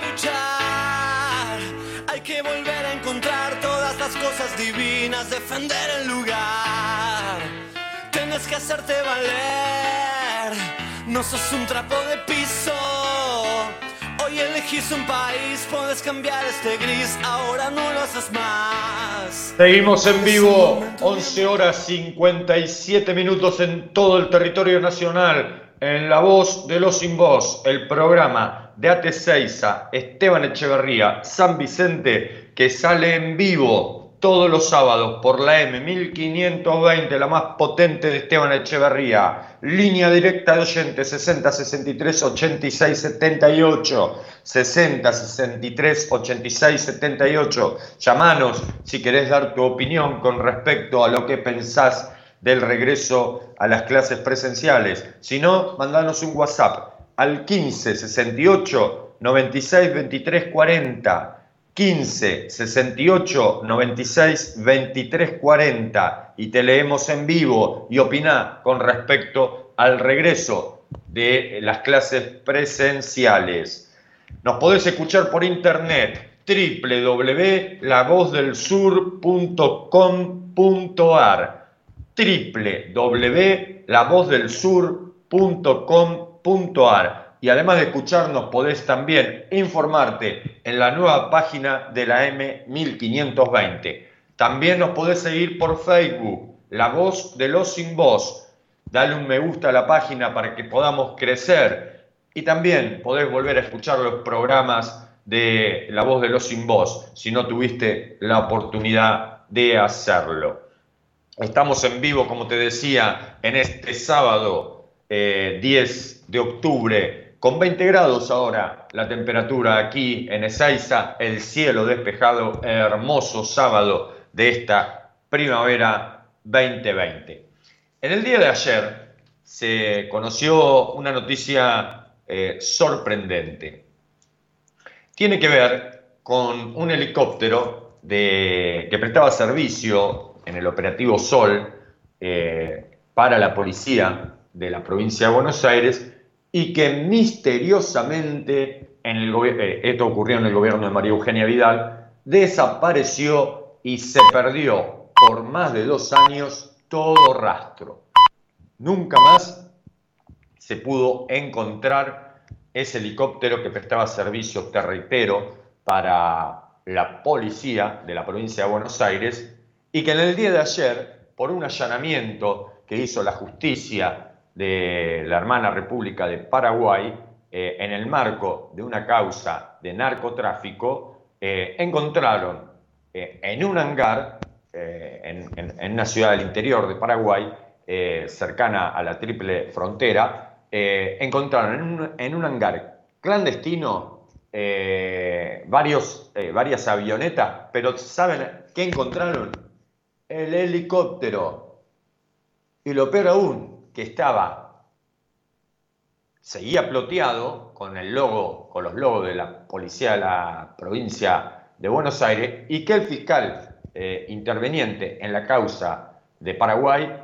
Speaker 1: que volver a encontrar todas las cosas divinas, defender el lugar. Tienes que hacerte valer, no sos un trapo de piso. Hoy elegís un país, puedes cambiar este gris, ahora no lo haces más.
Speaker 3: Seguimos en vivo, 11 horas 57 minutos en todo el territorio nacional, en La Voz de los Sin Voz, el programa de Ate Seiza, Esteban Echeverría, San Vicente, que sale en vivo todos los sábados por la M1520, la más potente de Esteban Echeverría. Línea directa de oyentes 60 63 86 78. 60 63 86 78. Llamanos si querés dar tu opinión con respecto a lo que pensás del regreso a las clases presenciales. Si no, mandanos un WhatsApp al 15 68 96 23 40. 15 68 96 23 40 y te leemos en vivo y opina con respecto al regreso de las clases presenciales. Nos podés escuchar por internet www.lavozdelsur.com.ar www.lavozdelsur.com.ar y además de escucharnos podés también informarte en la nueva página de la M1520. También nos podés seguir por Facebook, La Voz de los Sin Voz. Dale un me gusta a la página para que podamos crecer y también podés volver a escuchar los programas de La Voz de los Sin Voz si no tuviste la oportunidad de hacerlo. Estamos en vivo, como te decía, en este sábado eh, 10 de octubre con 20 grados ahora la temperatura aquí en Ezeiza, el cielo despejado, hermoso sábado de esta primavera 2020. En el día de ayer se conoció una noticia eh, sorprendente. Tiene que ver con un helicóptero de, que prestaba servicio en el operativo Sol eh, para la policía de la provincia de Buenos Aires y que misteriosamente, en el eh, esto ocurrió en el gobierno de María Eugenia Vidal, desapareció y se perdió por más de dos años todo rastro. Nunca más se pudo encontrar ese helicóptero que prestaba servicio, te para la policía de la provincia de Buenos Aires y que en el día de ayer, por un allanamiento que hizo la justicia de la hermana República de Paraguay, eh, en el marco de una causa de narcotráfico, eh, encontraron eh, en un hangar, en, una ciudad del interior de Paraguay, cercana a la triple frontera, encontraron en un, en un hangar clandestino varios, varias avionetas, pero ¿saben qué encontraron? El helicóptero. Y lo peor aún, que estaba, seguía ploteado con el logo, con los logos de la policía de la provincia de Buenos Aires, y que el fiscal eh, interveniente en la causa de Paraguay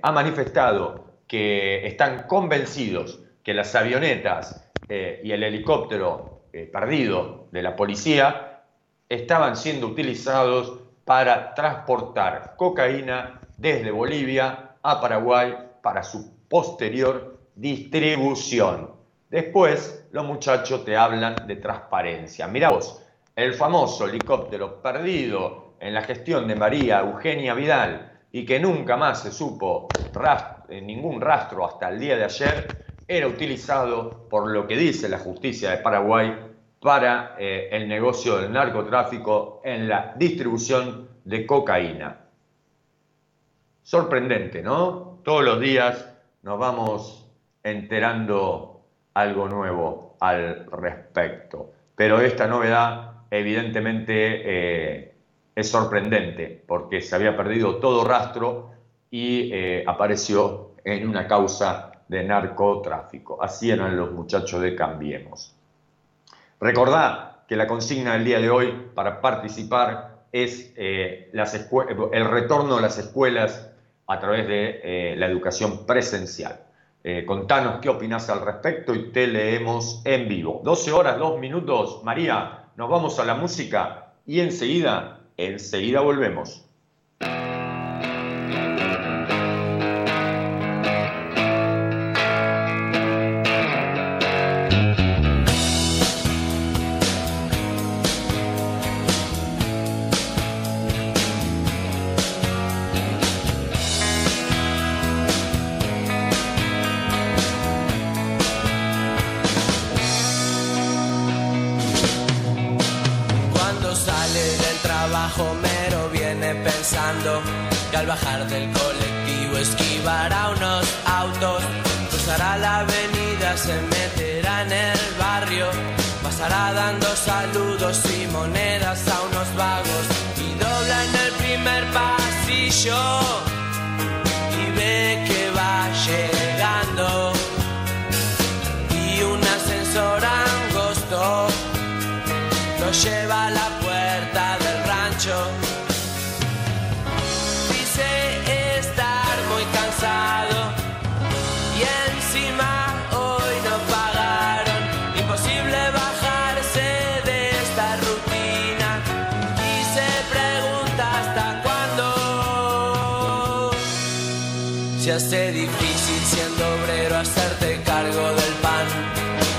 Speaker 3: ha manifestado que están convencidos que las avionetas y el helicóptero eh, perdido de la policía estaban siendo utilizados para transportar cocaína desde Bolivia a Paraguay para su posterior distribución. Después los muchachos te hablan de transparencia. Mirá vos, el famoso helicóptero perdido en la gestión de María Eugenia Vidal y que nunca más se supo eh, ningún rastro hasta el día de ayer, era utilizado por lo que dice la justicia de Paraguay para eh, el negocio del narcotráfico en la distribución de cocaína. Sorprendente, ¿no? Todos los días nos vamos enterando algo nuevo al respecto. Pero esta novedad evidentemente eh, es sorprendente porque se había perdido todo rastro y eh, apareció en una causa de narcotráfico. Así eran los muchachos de Cambiemos. Recordá que la consigna del día de hoy para participar es eh, el retorno a las escuelas a través de eh, la educación presencial. Eh, contanos qué opinás al respecto y te leemos en vivo. 12 horas, 2 minutos. María, nos vamos a la música y enseguida, enseguida volvemos.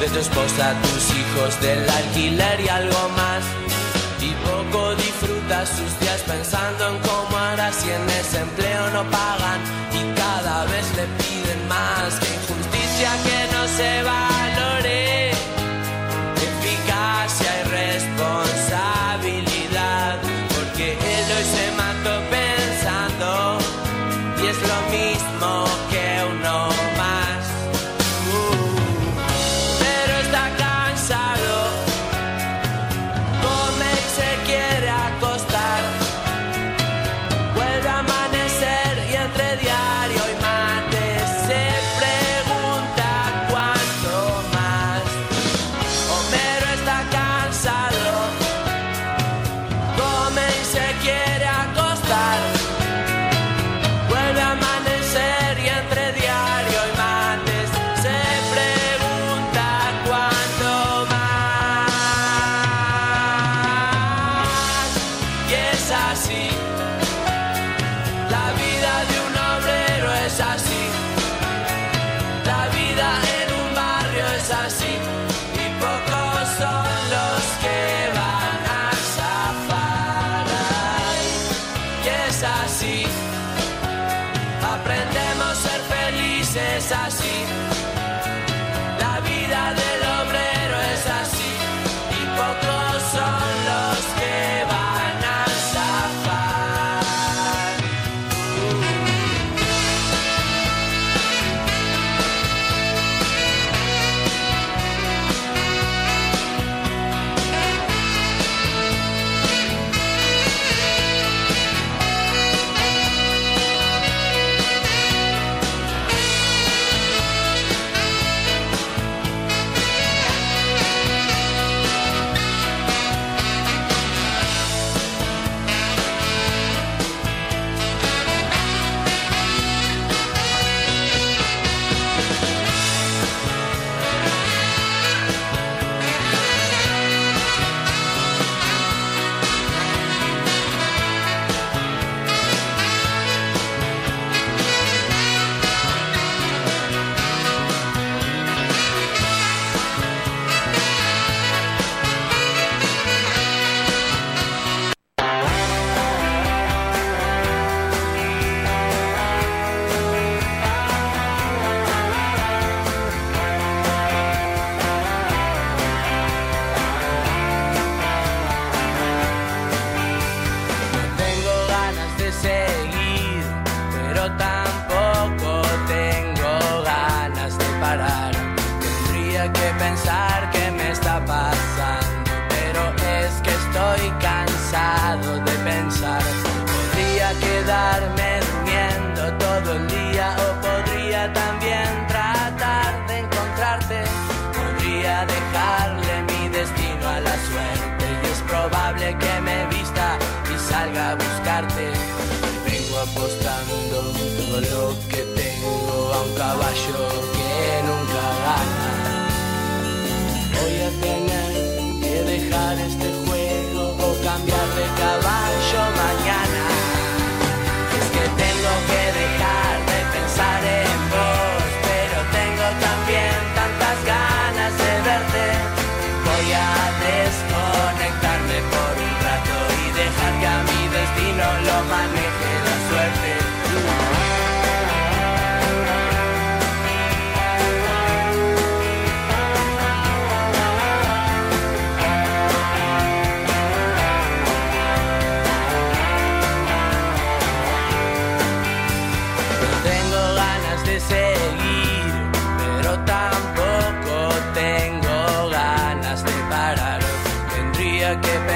Speaker 8: De tu esposa, tus hijos, del alquiler y algo más. Y poco disfrutas sus días pensando en cómo hará si en ese empleo no pagan y cada vez le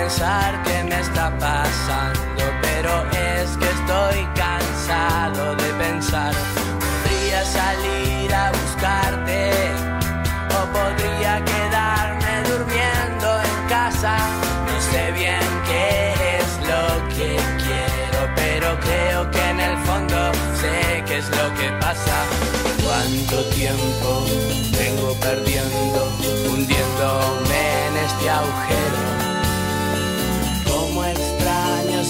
Speaker 8: Que pensar qué me está pasando, pero es que estoy cansado de pensar. Podría salir a buscarte o podría quedarme durmiendo en casa. No sé bien qué es lo que quiero, pero creo que en el fondo sé qué es lo que pasa. ¿Cuánto tiempo vengo perdiendo, hundiéndome en este agujero?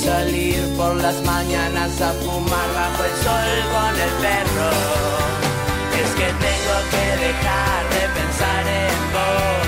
Speaker 8: Salir por las mañanas a fumar bajo el sol con el perro. Es que tengo que dejar de pensar en vos,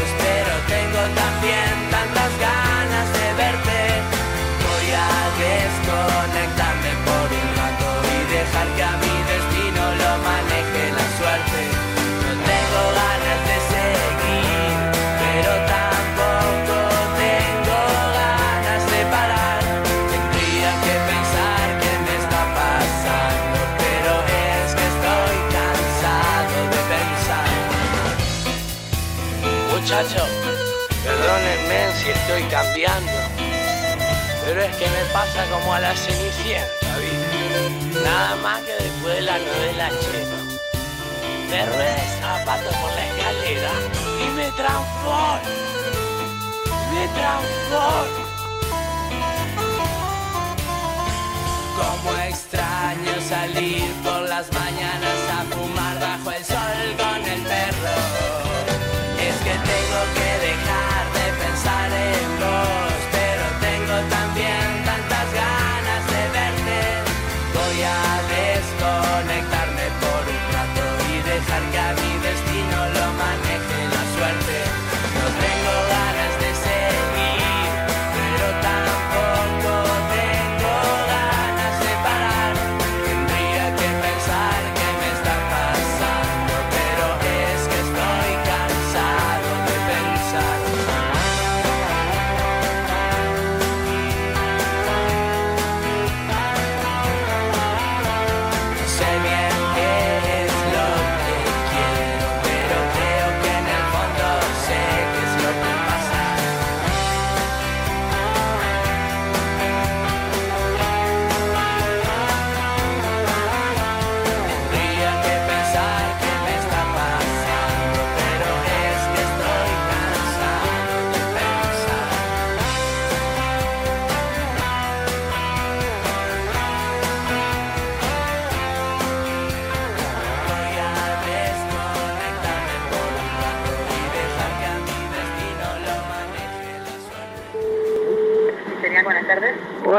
Speaker 8: Perdónenme si estoy cambiando, pero es que me pasa como a la cenicienta, ¿viste? Nada más que después de la novela Cheno. Me rueda el zapato por la escalera y me transformo. Me transformo. Como extraño salir por las mañanas a fumar bajo el sol con el perro.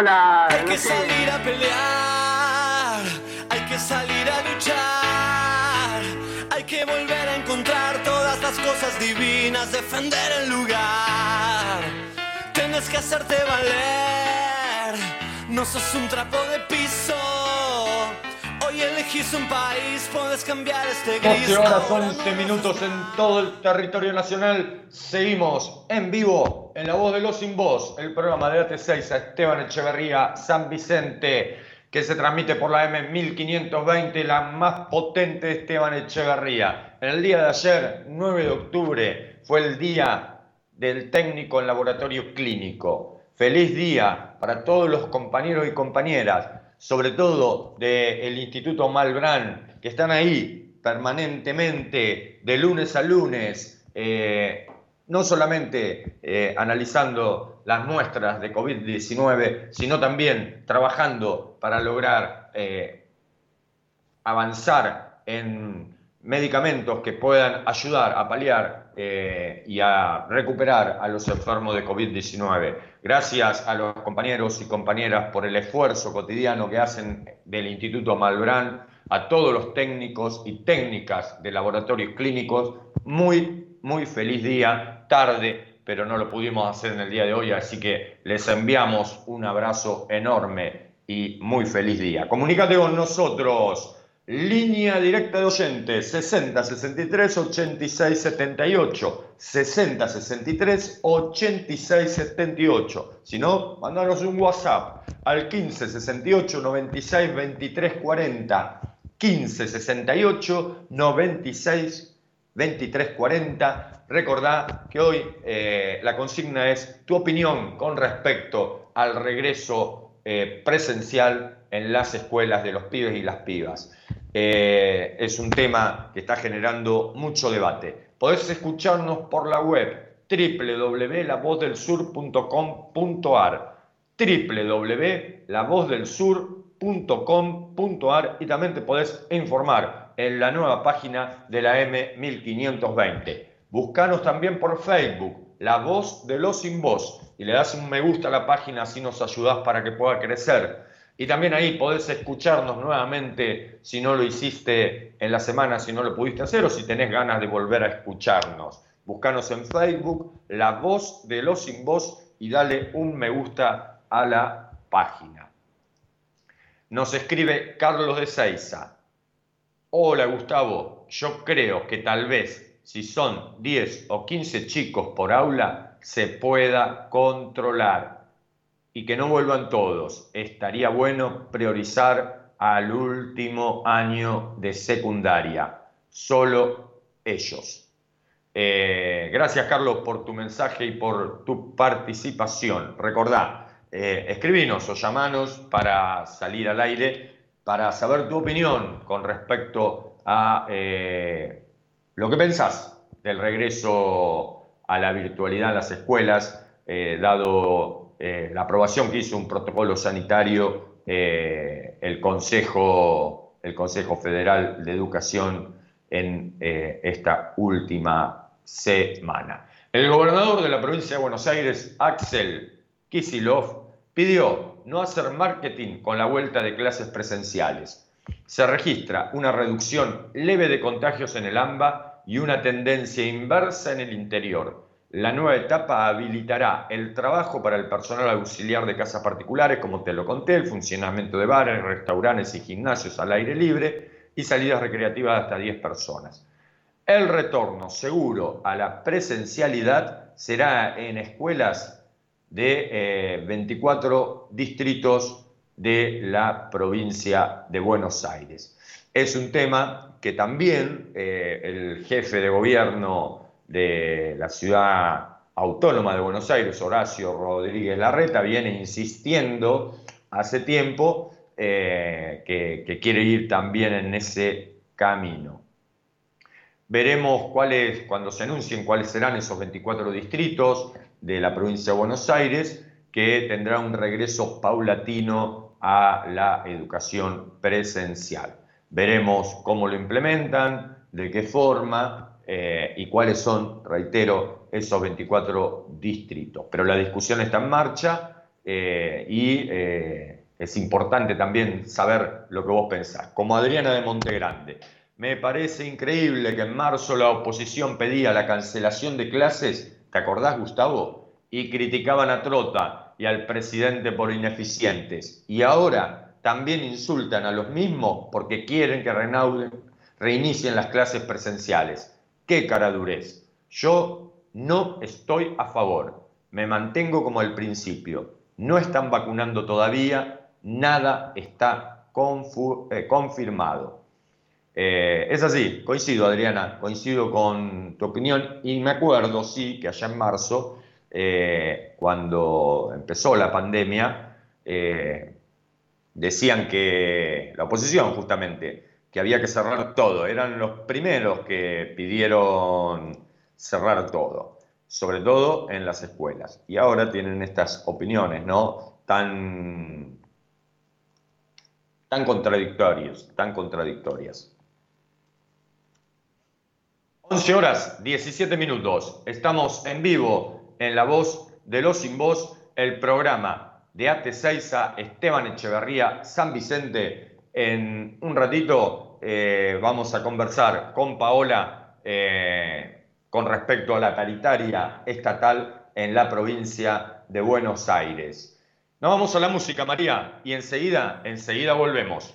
Speaker 1: Hay que salir a pelear, hay que salir a luchar, hay que volver a encontrar todas las cosas divinas, defender el lugar. Tienes que hacerte valer, no sos un trapo de piso. Elegís un país, cambiar este gris.
Speaker 3: 12 horas
Speaker 1: ahora
Speaker 3: 11 minutos en todo el territorio nacional. Seguimos en vivo en La Voz de los Sin Voz, el programa de AT6 a Esteban Echeverría San Vicente, que se transmite por la M1520, la más potente de Esteban Echeverría. En el día de ayer, 9 de octubre, fue el día del técnico en laboratorio clínico. Feliz día para todos los compañeros y compañeras sobre todo del Instituto Malbrán, que están ahí permanentemente, de lunes a lunes, eh, no solamente eh, analizando las muestras de COVID-19, sino también trabajando para lograr eh, avanzar en medicamentos que puedan ayudar a paliar eh, y a recuperar a los enfermos de COVID-19. Gracias a los compañeros y compañeras por el esfuerzo cotidiano que hacen del Instituto Malbrán, a todos los técnicos y técnicas de laboratorios clínicos. Muy, muy feliz día, tarde, pero no lo pudimos hacer en el día de hoy, así que les enviamos un abrazo enorme y muy feliz día. Comunícate con nosotros Línea directa de oyentes 60 63 86 78. 60 63 86 78. Si no, mandanos un WhatsApp al 15 68 96 23 40. 15 68 96 23 40. Recordá que hoy eh, la consigna es tu opinión con respecto al regreso eh, presencial en las escuelas de los pibes y las pibas. Eh, es un tema que está generando mucho debate. Podés escucharnos por la web www.lavozdelsur.com.ar www.lavozdelsur.com.ar y también te podés informar en la nueva página de la M1520. Buscanos también por Facebook, La Voz de los Sin Voz, y le das un me gusta a la página, así nos ayudás para que pueda crecer. Y también ahí podés escucharnos nuevamente si no lo hiciste en la semana, si no lo pudiste hacer o si tenés ganas de volver a escucharnos. Buscanos en Facebook, La Voz de los Sin Voz y dale un me gusta a la página. Nos escribe Carlos de Seiza. Hola Gustavo, yo creo que tal vez si son 10 o 15 chicos por aula se pueda controlar y que no vuelvan todos. Estaría bueno priorizar al último año de secundaria, solo ellos. Eh, gracias Carlos por tu mensaje y por tu participación. Recordá, eh, o llamanos para salir al aire, para saber tu opinión con respecto a eh, lo que pensás del regreso a la virtualidad en las escuelas, dado eh, la aprobación que hizo un protocolo sanitario eh, el, Consejo, el Consejo Federal de Educación en eh, esta última semana. El gobernador de la provincia de Buenos Aires, Axel Kisilov, pidió no hacer marketing con la vuelta de clases presenciales. Se registra una reducción leve de contagios en el AMBA y una tendencia inversa en el interior la nueva etapa habilitará el trabajo para el personal auxiliar de casas particulares, como te lo conté, el funcionamiento de bares, restaurantes y gimnasios al aire libre y salidas recreativas de hasta 10 personas. El retorno seguro a la presencialidad será en escuelas de 24 eh, distritos de la provincia de Buenos Aires. Es un tema que también eh, el jefe de gobierno de la ciudad autónoma de Buenos Aires, Horacio Rodríguez Larreta, viene insistiendo hace tiempo eh, que, quiere ir también en ese camino. Veremos cuáles, cuando se anuncien cuáles serán esos 24 distritos de la provincia de Buenos Aires, que tendrá un regreso paulatino a la educación presencial. Veremos cómo lo implementan, de qué forma, eh, y cuáles son, reitero, esos 24 distritos. Pero la discusión está en marcha eh, y eh, es importante también saber lo que vos pensás. Como Adriana de Montegrande, me parece increíble que en marzo la oposición pedía la cancelación de clases, ¿te acordás, Gustavo? Y criticaban a Trota y al presidente por ineficientes. Y ahora también insultan a los mismos porque quieren que reinicien las clases presenciales. Qué caradurez. Yo no estoy a favor. Me mantengo como al principio. No están vacunando todavía. Nada está eh, confirmado. Eh, es así, coincido Adriana, coincido con tu opinión y me acuerdo, sí, que allá en marzo, eh, cuando empezó la pandemia, decían que la oposición justamente, que había que cerrar todo, eran los primeros que pidieron cerrar todo, sobre todo en las escuelas. Y ahora tienen estas opiniones, ¿no? Tan, tan contradictorias, tan contradictorias. 11 horas 17 minutos. Estamos en vivo en La Voz de los Sin Voz, el programa de Ate Seiza, Esteban Echeverría, San Vicente. En un ratito eh, vamos a conversar con Paola eh, con respecto a la paritaria estatal en la provincia de Buenos Aires. Nos vamos a la música, María, y enseguida, enseguida volvemos.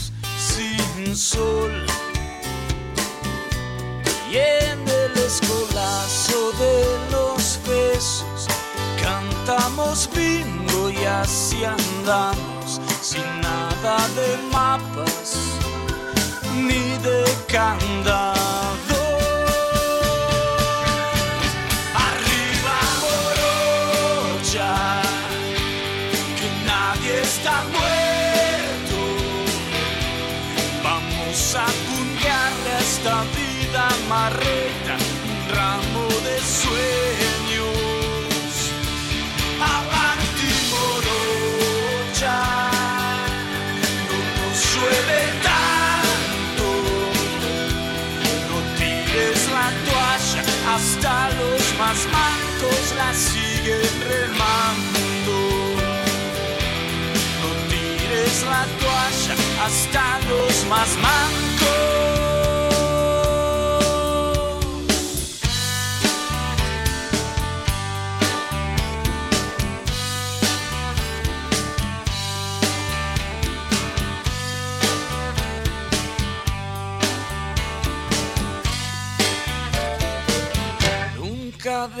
Speaker 4: sin sol. Y en el escolazo de los besos cantamos bingo y así andamos sin nada de mapas ni de candado. Arriba morocha, que nadie está muerto. La siguen remando. No tires la toalla, hasta los más mancos.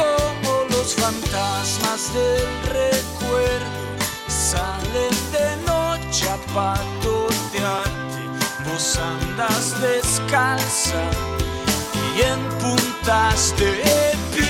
Speaker 4: Como los fantasmas del recuerdo salen de noche a patotearte, vos andas descalza y en puntas de pie.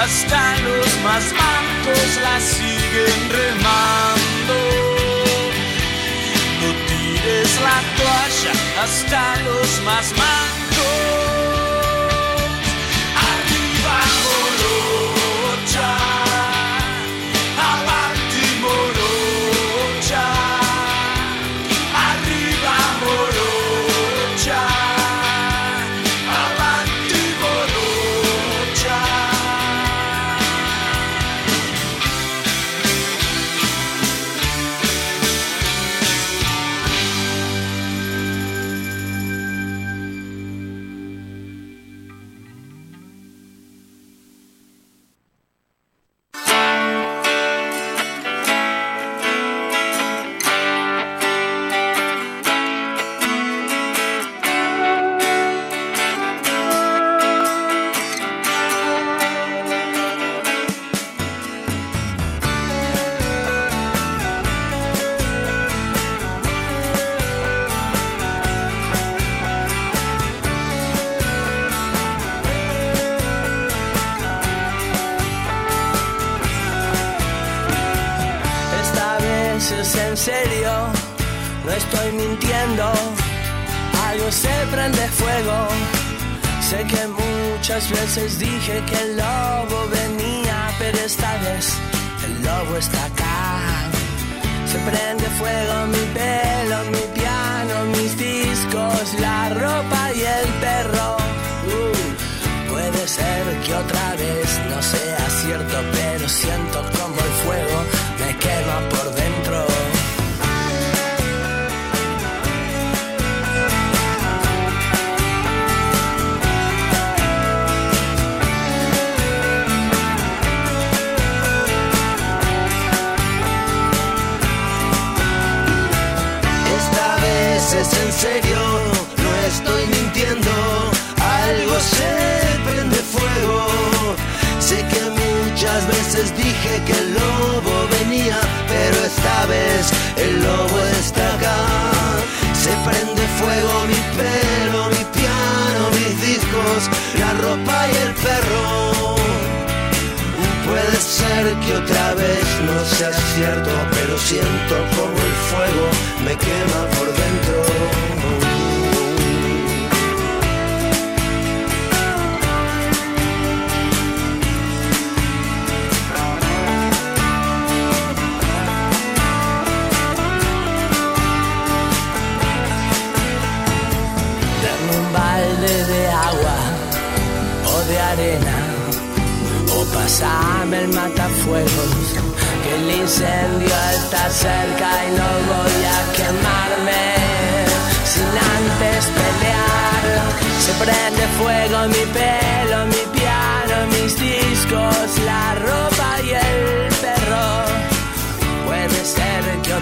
Speaker 4: hasta los más bancos la siguen remando. No tires la toalla hasta los más mancos.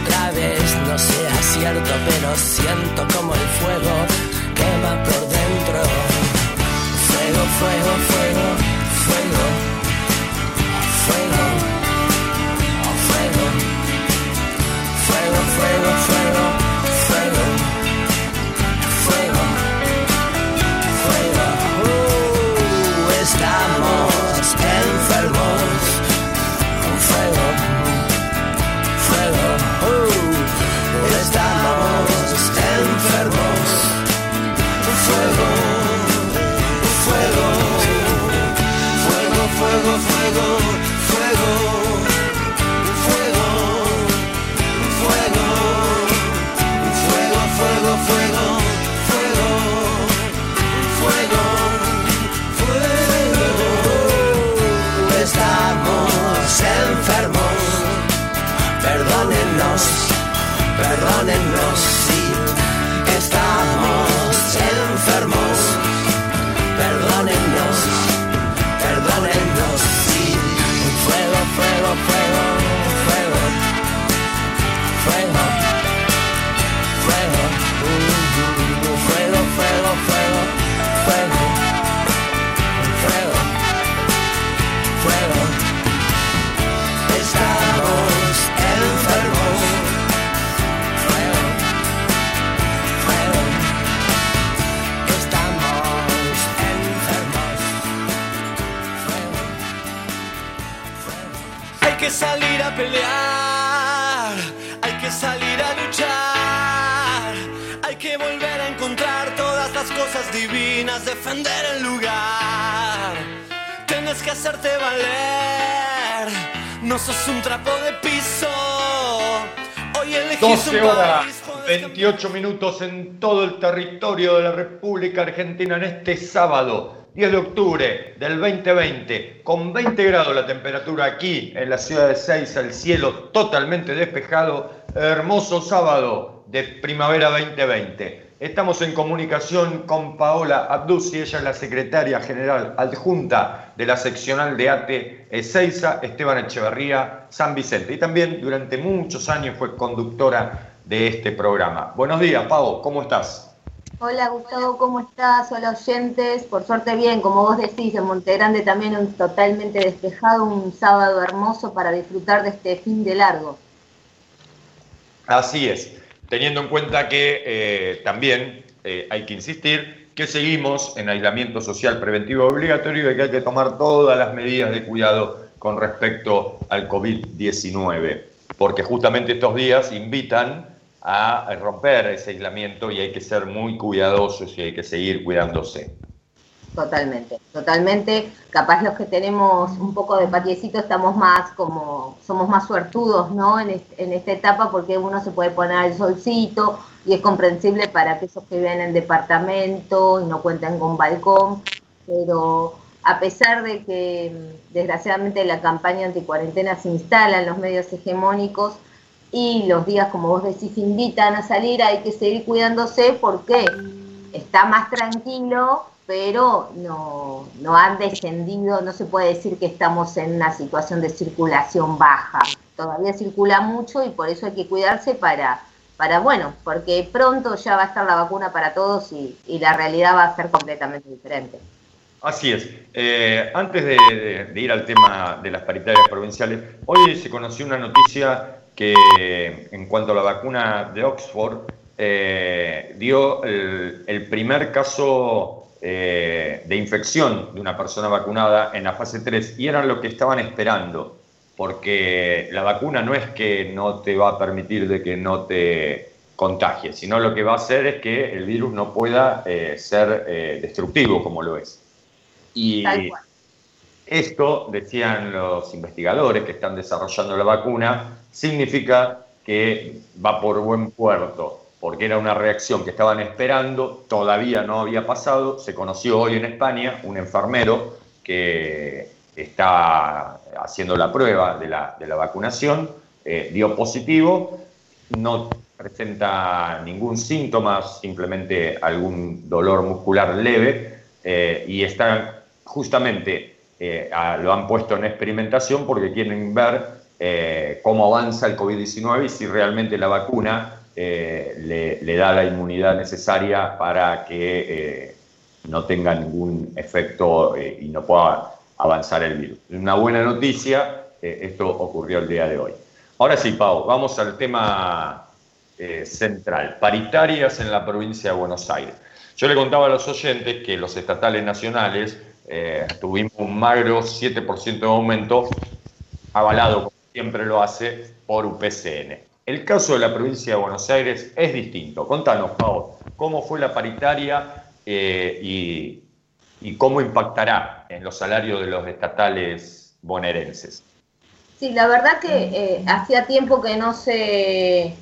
Speaker 8: otra vez no sea cierto, pero siento como el fuego quema por dentro.
Speaker 5: Fuego, fuego, fuego.
Speaker 8: Pelear,
Speaker 1: hay que salir a luchar, hay que volver a encontrar todas las cosas divinas, defender el lugar. Tienes que hacerte valer, no sos un trapo de piso. Hoy elegís
Speaker 3: 12
Speaker 1: un
Speaker 3: horas,
Speaker 1: país,
Speaker 3: 28 minutos en todo el territorio de la República Argentina en este sábado, 10 de octubre del 2020, con 20 grados la temperatura aquí en la ciudad de Seiza, el cielo totalmente despejado, hermoso sábado de primavera 2020. Estamos en comunicación con Paola Abdusi, ella es la secretaria general adjunta de la seccional de ATE Ezeiza, Esteban Echeverría, San Vicente. Y también durante muchos años fue conductora de este programa. Buenos días, Pau, ¿cómo estás?
Speaker 9: Hola Gustavo, ¿cómo estás? Hola oyentes, por suerte bien, como vos decís, en Monte Grande también un totalmente despejado, un sábado hermoso para disfrutar de este fin de largo.
Speaker 3: Así es, teniendo en cuenta que eh, también eh, hay que insistir que seguimos en aislamiento social preventivo obligatorio y que hay que tomar todas las medidas de cuidado con respecto al COVID-19, porque justamente estos días invitan a romper ese aislamiento y hay que ser muy cuidadosos y hay que seguir cuidándose.
Speaker 9: Totalmente, totalmente. Capaz los que tenemos un poco de patiecito estamos más como, somos más suertudos, ¿no? En, est- en esta etapa porque uno se puede poner al solcito y es comprensible para aquellos que viven en departamento y no cuentan con balcón, pero a pesar de que mm, desgraciadamente la campaña anticuarentena se instala en los medios hegemónicos y los días, como vos decís, invitan a salir, hay que seguir cuidándose porque está más tranquilo, pero no, no han descendido, no se puede decir que estamos en una situación de circulación baja. Todavía circula mucho y por eso hay que cuidarse para, para bueno, porque pronto ya va a estar la vacuna para todos y, y la realidad va a ser completamente diferente.
Speaker 3: Así es. Eh, antes de, de- de ir al tema de las paritarias provinciales, hoy se conoció una noticia que en cuanto a la vacuna de Oxford, eh, dio el, el primer caso eh, de infección de una persona vacunada en la fase 3 y eran lo que estaban esperando, porque la vacuna no es que no te va a permitir de que no te contagies, sino lo que va a hacer es que el virus no pueda eh, ser destructivo como lo es. Y esto, decían los investigadores que están desarrollando la vacuna, significa que va por buen puerto, porque era una reacción que estaban esperando, todavía no había pasado, se conoció hoy en España un enfermero que está haciendo la prueba de la, de la vacunación, eh, dio positivo, no presenta ningún síntoma, simplemente algún dolor muscular leve, eh, y está justamente, eh, lo han puesto en experimentación porque quieren ver eh, cómo avanza el COVID-19 y si realmente la vacuna eh, le, da la inmunidad necesaria para que eh, no tenga ningún efecto y no pueda avanzar el virus. Una buena noticia, esto ocurrió el día de hoy. Ahora sí, Pau, vamos al tema central, paritarias en la provincia de Buenos Aires. Yo le contaba a los oyentes que los estatales nacionales tuvimos un magro 7% de aumento, avalado siempre lo hace por UPCN. El caso de la provincia de Buenos Aires es distinto. Contanos, Pau, cómo fue la paritaria eh, y, cómo impactará en los salarios de los estatales bonaerenses.
Speaker 9: Sí, la verdad que eh, hacía tiempo que no se,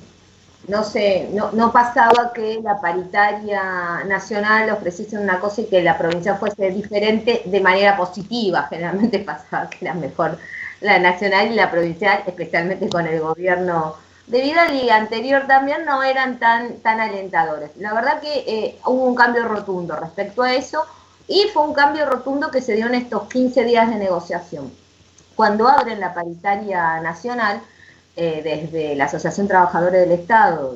Speaker 9: no se, no pasaba que la paritaria nacional ofreciese una cosa y que la provincia fuese diferente de manera positiva. Generalmente pasaba que era mejor la nacional y la provincial, especialmente con el gobierno de vida y anterior también no eran tan, tan alentadores. La verdad que eh, hubo un cambio rotundo respecto a eso y fue un cambio rotundo que se dio en estos 15 días de negociación. Cuando abren la paritaria nacional, eh, desde la Asociación Trabajadores del Estado,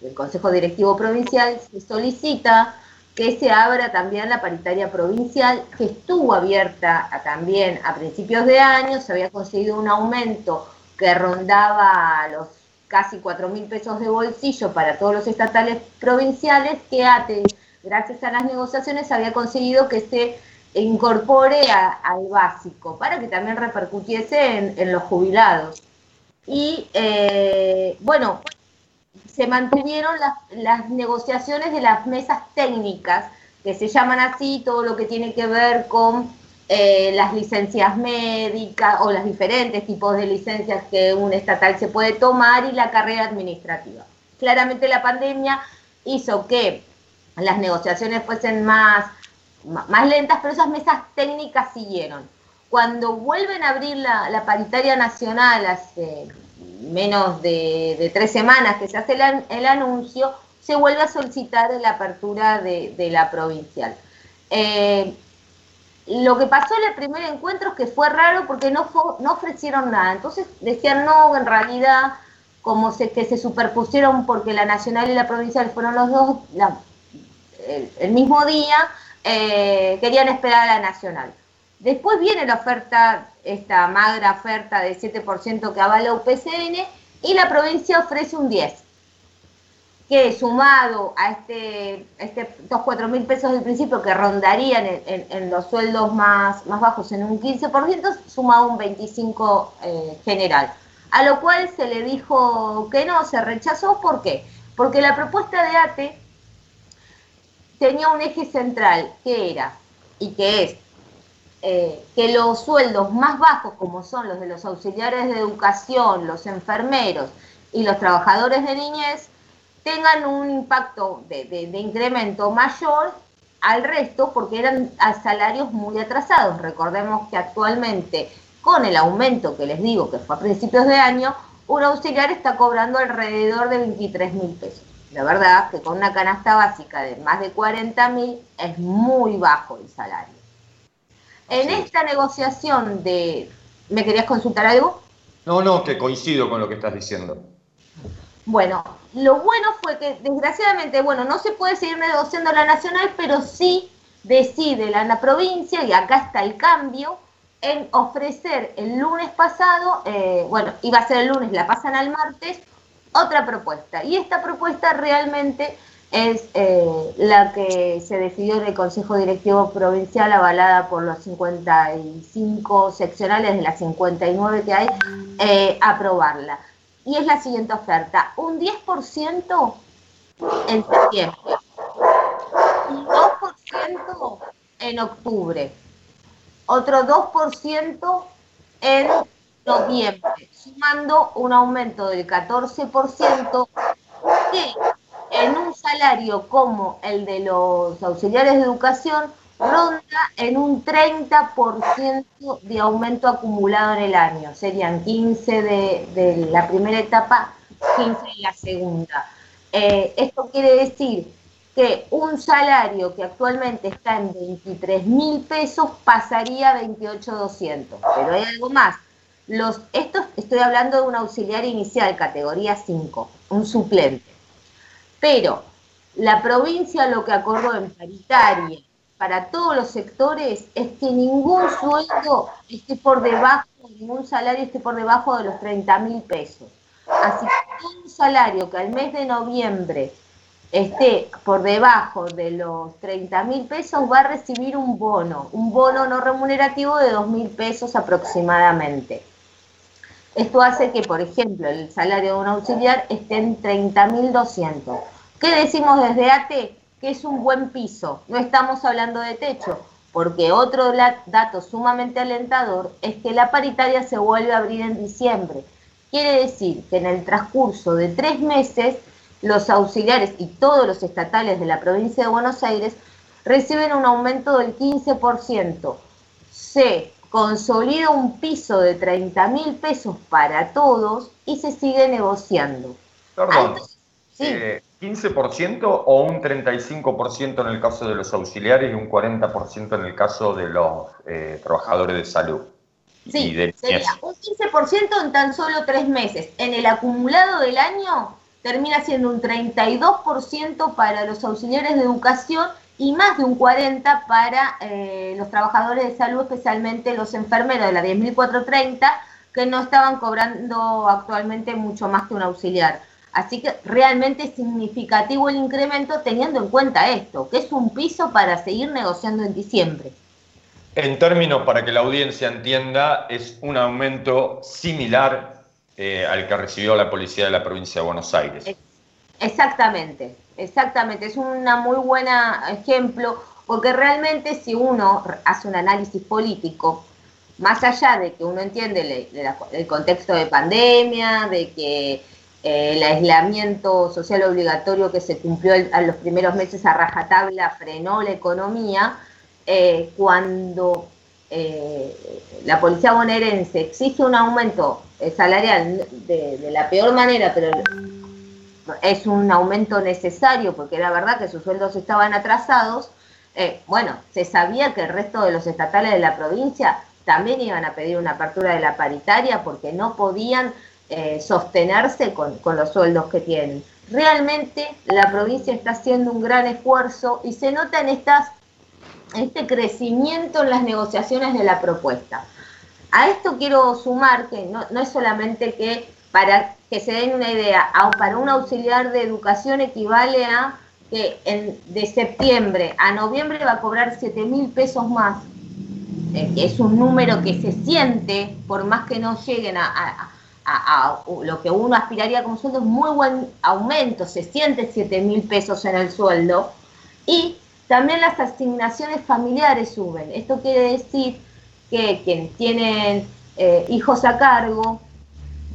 Speaker 9: del Consejo Directivo Provincial, se solicita que se abra también la paritaria provincial, que estuvo abierta también a principios de año, se había conseguido un aumento que rondaba los casi 4 mil pesos de bolsillo para todos los estatales provinciales, que ATE, gracias a las negociaciones, había conseguido que se incorpore al básico, para que también repercutiese en, los jubilados. Y eh, bueno, se mantuvieron las, negociaciones de las mesas técnicas, que se llaman así, todo lo que tiene que ver con eh, las licencias médicas o los diferentes tipos de licencias que un estatal se puede tomar y la carrera administrativa. Claramente la pandemia hizo que las negociaciones fuesen más, más lentas, pero esas mesas técnicas siguieron. Cuando vuelven a abrir la, paritaria nacional hace menos de, tres semanas que se hace el, anuncio, se vuelve a solicitar la apertura de, la provincial. Eh, lo que pasó en el primer encuentro es que fue raro porque no, no ofrecieron nada. Entonces decían, no, en realidad, como se, que se superpusieron porque la nacional y la provincial fueron los dos el, mismo día, eh, querían esperar a la nacional. Después viene la oferta, esta magra oferta de 7% que avala UPCN y la provincia ofrece un 10% que sumado a este, este estos 4 mil pesos del principio que rondarían en, los sueldos más, más bajos en un 15%, sumaba un 25% eh, general. A lo cual se le dijo que no, se rechazó. ¿Por qué? Porque la propuesta de ATE tenía un eje central que era y que es eh, que los sueldos más bajos, como son los de los auxiliares de educación, los enfermeros y los trabajadores de niñez, tengan un impacto de, incremento mayor al resto porque eran salarios muy atrasados. Recordemos que actualmente, con el aumento que les digo, que fue a principios de año, un auxiliar está cobrando alrededor de 23 mil pesos. La verdad que con una canasta básica de más de 40 mil es muy bajo el salario. En esta negociación de... ¿Me querías consultar algo?
Speaker 3: No, no, que coincido con lo que estás diciendo.
Speaker 9: Bueno, lo bueno fue que desgraciadamente, bueno, no se puede seguir negociando la nacional, pero sí decide la, provincia, y acá está el cambio, en ofrecer el lunes pasado, eh, bueno, iba a ser el lunes, la pasan al martes, otra propuesta. Y esta propuesta realmente es eh, la que se decidió en el Consejo Directivo Provincial, avalada por los 55 seccionales de las 59 que hay, eh, aprobarla y es la siguiente oferta. Un 10% en septiembre, un 2% en octubre, otro 2% en noviembre, sumando un aumento del 14% que en un salario como el de los auxiliares de educación ronda en un 30% de aumento acumulado en el año. Serían 15 de, la primera etapa, 15 en la segunda. Eh, esto quiere decir que un salario que actualmente está en 23 mil pesos pasaría a 28,200. Pero hay algo más. Los, esto estoy hablando de un auxiliar inicial, categoría 5, un suplente. Pero la provincia lo que acordó en paritaria para todos los sectores es que ningún sueldo esté por debajo, ningún salario esté por debajo de los 30 mil pesos. Así que un salario que al mes de noviembre esté por debajo de los 30 mil pesos va a recibir un bono, un bono no remunerativo de 2 mil pesos aproximadamente. Esto hace que, por ejemplo, el salario de un auxiliar esté en 30.200. ¿Qué decimos desde ATE? que es un buen piso. No estamos hablando de techo, porque otro dato sumamente alentador es que la paritaria se vuelve a abrir en diciembre. Quiere decir que en el transcurso de tres meses, los auxiliares y todos los estatales de la provincia de Buenos Aires reciben un aumento del 15%. Se consolida un piso de 30 mil pesos para todos y se sigue negociando.
Speaker 3: Perdón, eh, 15% o un 35% en el caso de los auxiliares y un 40% en el caso de los eh, trabajadores de salud.
Speaker 9: Sí, sería un 15% en tan solo tres meses. En el acumulado del año termina siendo un 32% para los auxiliares de educación y más de un 40% para eh, los trabajadores de salud, especialmente los enfermeros de la 10.430, que no estaban cobrando actualmente mucho más que un auxiliar. Así que realmente es significativo el incremento teniendo en cuenta esto, que es un piso para seguir negociando en diciembre.
Speaker 3: En términos, para que la audiencia entienda, es un aumento similar eh, al que recibió la policía de la provincia de Buenos Aires.
Speaker 9: Exactamente, exactamente. Es un muy buen ejemplo, porque realmente si uno hace un análisis político, más allá de que uno entiende el contexto de pandemia, de que el aislamiento social obligatorio que se cumplió a los primeros meses a rajatabla frenó la economía, eh, cuando eh, la policía bonaerense exige un aumento eh, salarial de, la peor manera, pero es un aumento necesario porque era verdad que sus sueldos estaban atrasados, bueno, se sabía que el resto de los estatales de la provincia también iban a pedir una apertura de la paritaria porque no podían eh, sostenerse con, los sueldos que tienen. Realmente la provincia está haciendo un gran esfuerzo y se nota en estas, este crecimiento en las negociaciones de la propuesta. A esto quiero sumar que no, es solamente que para que se den una idea, para un auxiliar de educación equivale a que en, de septiembre a noviembre va a cobrar 7 mil pesos más, eh, es un número que se siente, por más que no lleguen a a, lo que uno aspiraría como sueldo, es muy buen aumento, se siente 7 mil pesos en el sueldo. Y también las asignaciones familiares suben. Esto quiere decir que quienes tienen eh, hijos a cargo,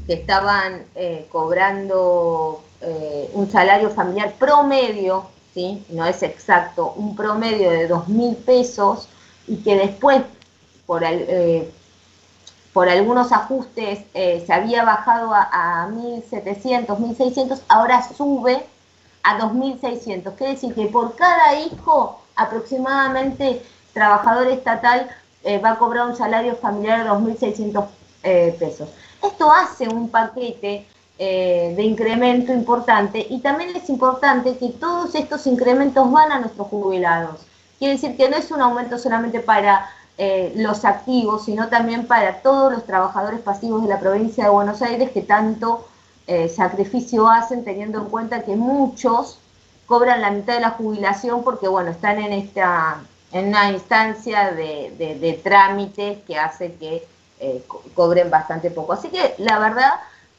Speaker 9: que estaban eh, cobrando eh, un salario familiar promedio, ¿sí? no es exacto, un promedio de 2 mil pesos, y que después, por, el, por algunos ajustes eh, se había bajado a, 1.700, 1.600, ahora sube a 2.600. Quiere decir que por cada hijo aproximadamente trabajador estatal eh, va a cobrar un salario familiar de 2.600 eh, pesos. Esto hace un paquete de incremento importante y también es importante que todos estos incrementos van a nuestros jubilados. Quiere decir que no es un aumento solamente para eh, los activos, sino también para todos los trabajadores pasivos de la provincia de Buenos Aires que tanto eh, sacrificio hacen, teniendo en cuenta que muchos cobran la mitad de la jubilación porque, bueno, están en esta en una instancia de, de, trámite que hace que eh, cobren bastante poco. Así que la verdad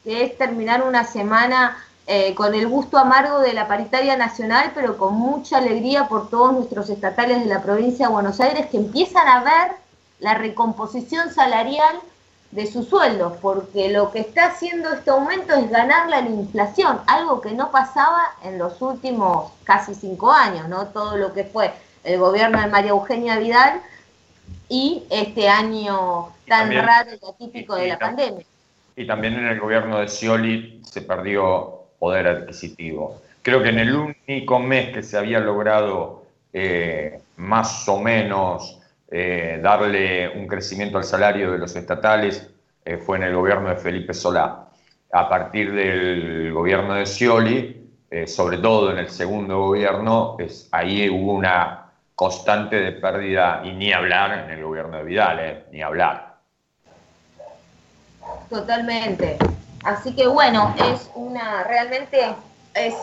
Speaker 9: que es terminar una semana eh, con el gusto amargo de la paritaria nacional, pero con mucha alegría por todos nuestros estatales de la provincia de Buenos Aires que empiezan a ver la recomposición salarial de sus sueldos, porque lo que está haciendo este aumento es ganarle a la inflación, algo que no pasaba en los últimos casi cinco años, ¿no? Todo lo que fue el gobierno de María Eugenia Vidal y este año tan raro y atípico de la pandemia.
Speaker 3: Y también en el gobierno de Scioli se perdió poder adquisitivo. Creo que en el único mes que se había logrado eh, más o menos eh, darle un crecimiento al salario de los estatales eh, fue en el gobierno de Felipe Solá. A partir del gobierno de Scioli, sobre todo en el segundo gobierno, es, ahí hubo una constante de pérdida, y ni hablar en el gobierno de Vidal, ni hablar.
Speaker 9: Totalmente. Así que bueno, es una, realmente es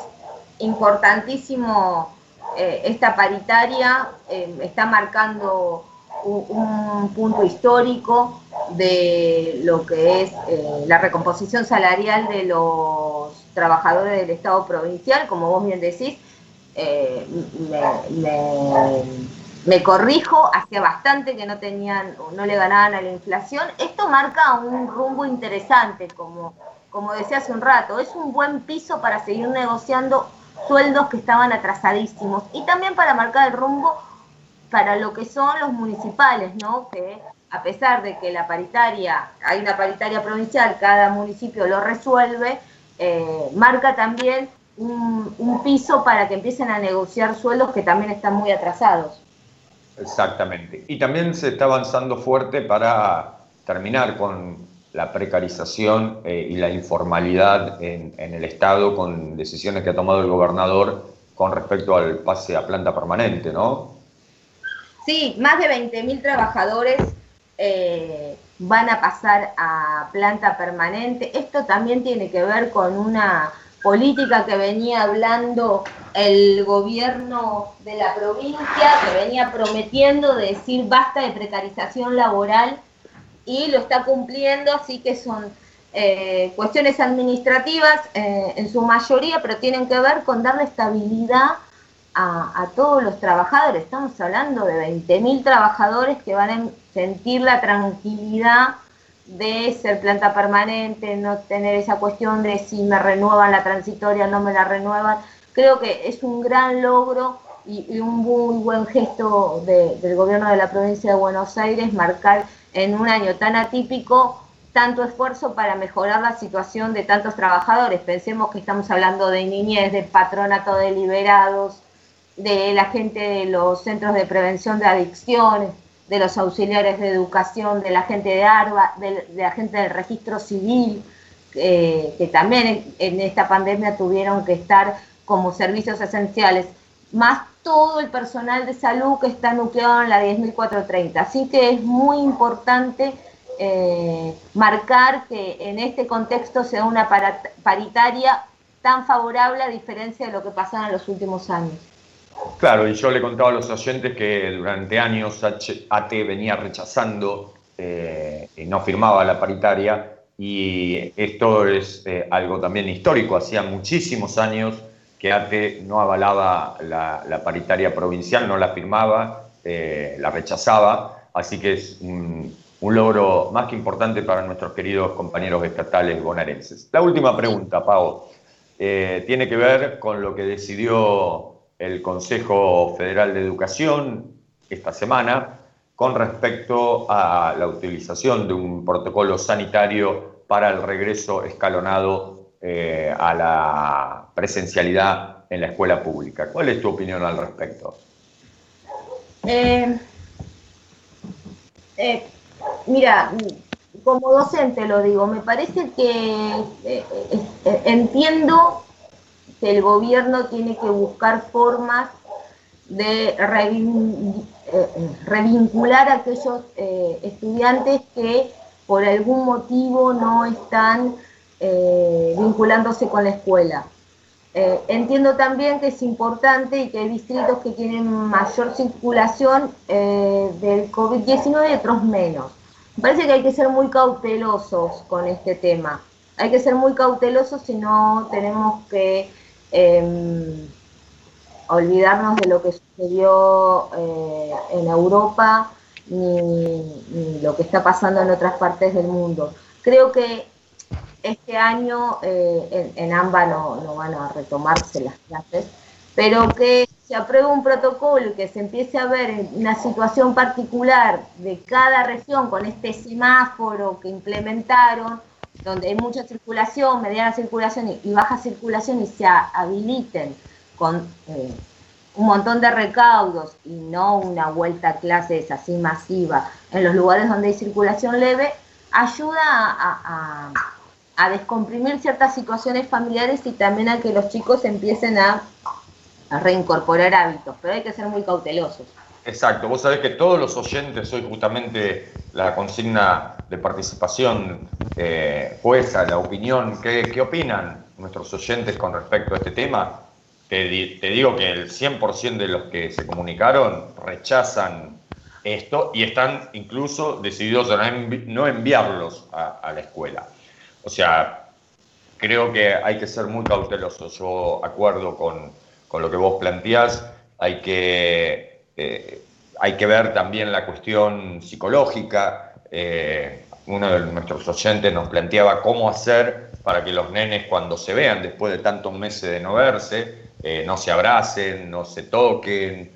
Speaker 9: importantísimo eh, esta paritaria, eh, está marcando un, punto histórico de lo que es eh, la recomposición salarial de los trabajadores del Estado provincial, como vos bien decís, me, corrijo, hacía bastante que no tenían, no le ganaban a la inflación. Esto marca un rumbo interesante, como como decía hace un rato, es un buen piso para seguir negociando sueldos que estaban atrasadísimos y también para marcar el rumbo para lo que son los municipales, ¿no? Que a pesar de que la paritaria, hay una paritaria provincial, cada municipio lo resuelve, eh, marca también un, un piso para que empiecen a negociar sueldos que también están muy atrasados.
Speaker 3: Exactamente. Y también se está avanzando fuerte para terminar con la precarización eh, y la informalidad en, en, el Estado con decisiones que ha tomado el gobernador con respecto al pase a planta permanente, ¿no?
Speaker 9: Sí, más de 20.000 trabajadores eh, van a pasar a planta permanente. Esto también tiene que ver con una política que venía hablando el gobierno de la provincia, que venía prometiendo de decir basta de precarización laboral y lo está cumpliendo, así que son eh, cuestiones administrativas eh, en su mayoría, pero tienen que ver con darle estabilidad a, a todos los trabajadores. Estamos hablando de 20.000 trabajadores que van a sentir la tranquilidad de ser planta permanente, no tener esa cuestión de si me renuevan la transitoria, no me la renuevan. Creo que es un gran logro y, un muy buen gesto de, del gobierno de la provincia de Buenos Aires marcar en un año tan atípico tanto esfuerzo para mejorar la situación de tantos trabajadores. Pensemos que estamos hablando de niñez, de patronato de liberados, de la gente de los centros de prevención de adicciones, de los auxiliares de educación, de la gente de ARBA, de, la gente del registro civil, eh, que también en, esta pandemia tuvieron que estar como servicios esenciales, más todo el personal de salud que está nucleado en la 10.430. Así que es muy importante eh, marcar que en este contexto sea una paritaria tan favorable a diferencia de lo que pasaba en los últimos años.
Speaker 3: Claro, y yo le contaba a los oyentes que durante años AT venía rechazando eh, y no firmaba la paritaria y esto es eh, algo también histórico, hacía muchísimos años que ATE no avalaba la, paritaria provincial, no la firmaba, eh, la rechazaba, así que es un, logro más que importante para nuestros queridos compañeros estatales bonaerenses. La última pregunta, Pau, tiene que ver con lo que decidió el Consejo Federal de Educación esta semana con respecto a la utilización de un protocolo sanitario para el regreso escalonado eh, a la presencialidad en la escuela pública. ¿Cuál es tu opinión al respecto?
Speaker 9: Eh, eh, mira, como docente lo digo, me parece que entiendo que el gobierno tiene que buscar formas de revin revincular a aquellos estudiantes que por algún motivo no están eh, vinculándose con la escuela. Eh, entiendo también que es importante y que hay distritos que tienen mayor circulación eh, del COVID-19 y otros menos. Me parece que hay que ser muy cautelosos con este tema. Hay que ser muy cautelosos si no tenemos que eh, olvidarnos de lo que sucedió eh, en Europa ni, ni lo que está pasando en otras partes del mundo. Creo que este año eh, en, en, AMBA no, no, van a retomarse las clases, pero que se apruebe un protocolo y que se empiece a ver una situación particular de cada región con este semáforo que implementaron, donde hay mucha circulación, mediana circulación y, baja circulación y se habiliten con eh, un montón de recaudos y no una vuelta a clases así masiva en los lugares donde hay circulación leve, ayuda a descomprimir ciertas situaciones familiares y también a que los chicos empiecen a, a, reincorporar hábitos, pero hay que ser muy cautelosos.
Speaker 3: Exacto, vos sabés que todos los oyentes, hoy justamente la consigna de participación eh, jueza, la opinión, ¿qué, ¿qué, opinan nuestros oyentes con respecto a este tema? Te, digo que el 100% de los que se comunicaron rechazan esto y están incluso decididos a no, envi no enviarlos a, la escuela. O sea, creo que hay que ser muy cautelosos. Yo acuerdo con, con lo que vos planteás. Hay que, eh, hay que ver también la cuestión psicológica. Eh, uno de nuestros oyentes nos planteaba cómo hacer para que los nenes cuando se vean después de tantos meses de no verse, eh, no se abracen, no se toquen.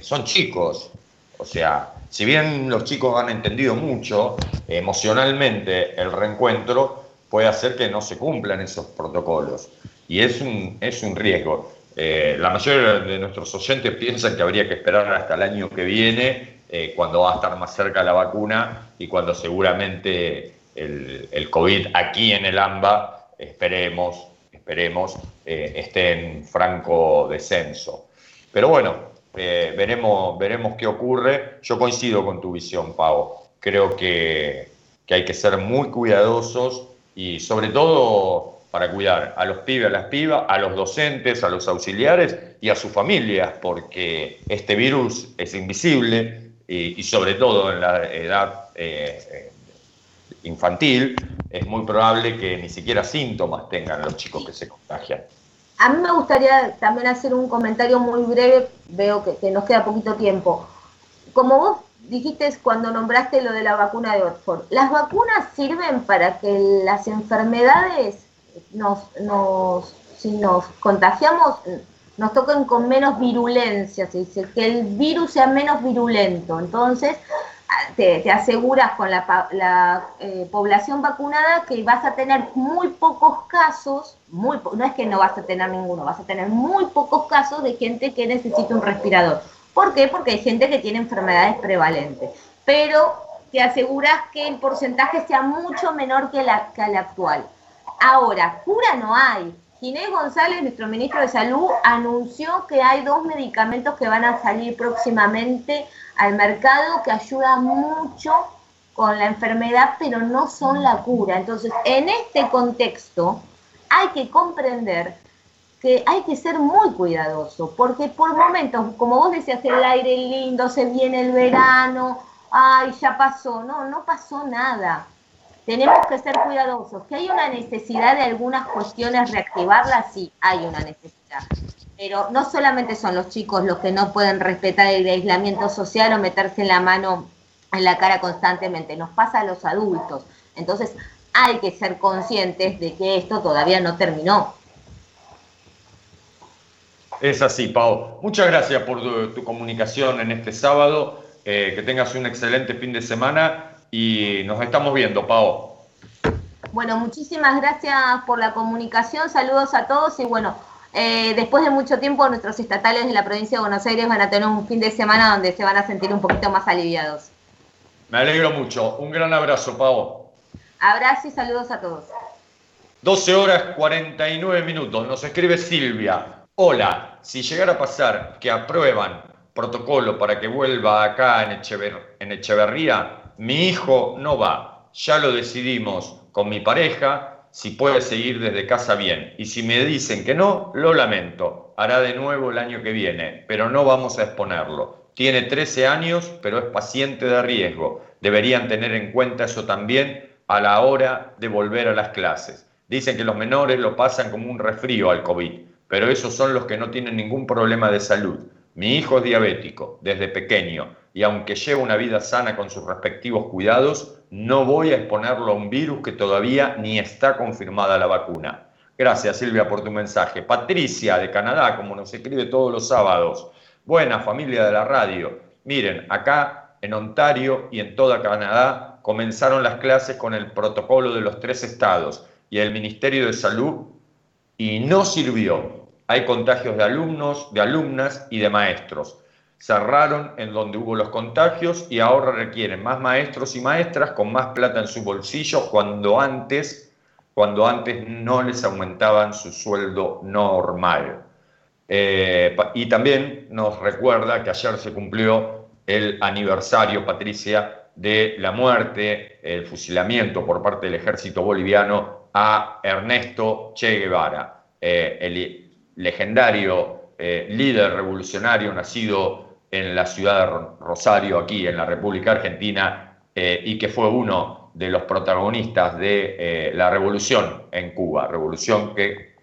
Speaker 3: son chicos. O sea, Si bien los chicos han entendido mucho emocionalmente el reencuentro, puede hacer que no se cumplan esos protocolos. Y es un, es un riesgo. Eh, la mayoría de nuestros oyentes piensan que habría que esperar hasta el año que viene, eh, cuando va a estar más cerca la vacuna y cuando seguramente el, COVID aquí en el AMBA, esperemos, esperemos, eh, esté en franco descenso. Pero bueno, veremos, veremos qué ocurre. Yo coincido con tu visión, Pau. Creo que, que hay que ser muy cuidadosos y sobre todo para cuidar a los pibes, a las pibas, a los docentes, a los auxiliares y a sus familias, porque este virus es invisible y, sobre todo en la edad eh, infantil es muy probable que ni siquiera síntomas tengan los chicos que se contagian.
Speaker 9: A mí me gustaría también hacer un comentario muy breve, veo que, que nos queda poquito tiempo. Como vos dijiste cuando nombraste lo de la vacuna de Oxford, ¿las vacunas sirven para que las enfermedades nos, nos, si nos contagiamos, nos toquen con menos virulencia, se dice, que el virus sea menos virulento. Entonces, te, aseguras con la, eh, población vacunada que vas a tener muy pocos casos, muy no es que no vas a tener ninguno, vas a tener muy pocos casos de gente que necesita un respirador. ¿Por qué? Porque hay gente que tiene enfermedades prevalentes. Pero te aseguras que el porcentaje sea mucho menor que el actual. Ahora, cura no hay. Ginés González, nuestro ministro de Salud, anunció que hay dos medicamentos que van a salir próximamente al mercado que ayudan mucho con la enfermedad, pero no son la cura. Entonces, en este contexto, hay que comprender que hay que ser muy cuidadoso, porque por momentos, como vos decías, el aire lindo, se viene el verano, ay, ya pasó, no, no pasó nada tenemos que ser cuidadosos. ¿Que hay una necesidad de algunas cuestiones reactivarlas? Sí, hay una necesidad. Pero no solamente son los chicos los que no pueden respetar el aislamiento social o meterse la mano en la cara constantemente, nos pasa a los adultos. Entonces hay que ser conscientes de que esto todavía no terminó.
Speaker 3: Es así, Pau. Muchas gracias por tu, comunicación en este sábado. Eh, que tengas un excelente fin de semana y nos estamos viendo, Pau.
Speaker 9: Bueno, muchísimas gracias por la comunicación, saludos a todos y bueno, eh, después de mucho tiempo nuestros estatales de la provincia de Buenos Aires van a tener un fin de semana donde se van a sentir un poquito más aliviados.
Speaker 3: Me alegro mucho, un gran abrazo, Pau.
Speaker 9: Abrazo y saludos a todos.
Speaker 3: 12 horas 49 minutos, nos escribe Silvia. Hola, si llegara a pasar que aprueban protocolo para que vuelva acá en, en Echeverría, mi hijo no va, ya lo decidimos con mi pareja, si puede seguir desde casa bien. Y si me dicen que no, lo lamento, hará de nuevo el año que viene, pero no vamos a exponerlo. Tiene 13 años, pero es paciente de riesgo. Deberían tener en cuenta eso también a la hora de volver a las clases. Dicen que los menores lo pasan como un resfrío al COVID, pero esos son los que no tienen ningún problema de salud. Mi hijo es diabético desde pequeño y aunque lleva una vida sana con sus respectivos cuidados, no voy a exponerlo a un virus que todavía ni está confirmada la vacuna. Gracias Silvia por tu mensaje. Patricia de Canadá, como nos escribe todos los sábados. Buena familia de la radio. Miren, acá en Ontario y en toda Canadá comenzaron las clases con el protocolo de los tres estados y el Ministerio de Salud y no sirvió. Hay contagios de alumnos, de alumnas y de maestros cerraron en donde hubo los contagios y ahora requieren más maestros y maestras con más plata en su bolsillo cuando antes, cuando antes no les aumentaban su sueldo normal. Eh, y también nos recuerda que ayer se cumplió el aniversario, Patricia, de la muerte, el fusilamiento por parte del ejército boliviano a Ernesto Che Guevara, eh, el legendario eh, líder revolucionario nacido en la ciudad de Rosario, aquí en la República Argentina, eh, y que fue uno de los protagonistas de eh, la revolución en Cuba, revolución que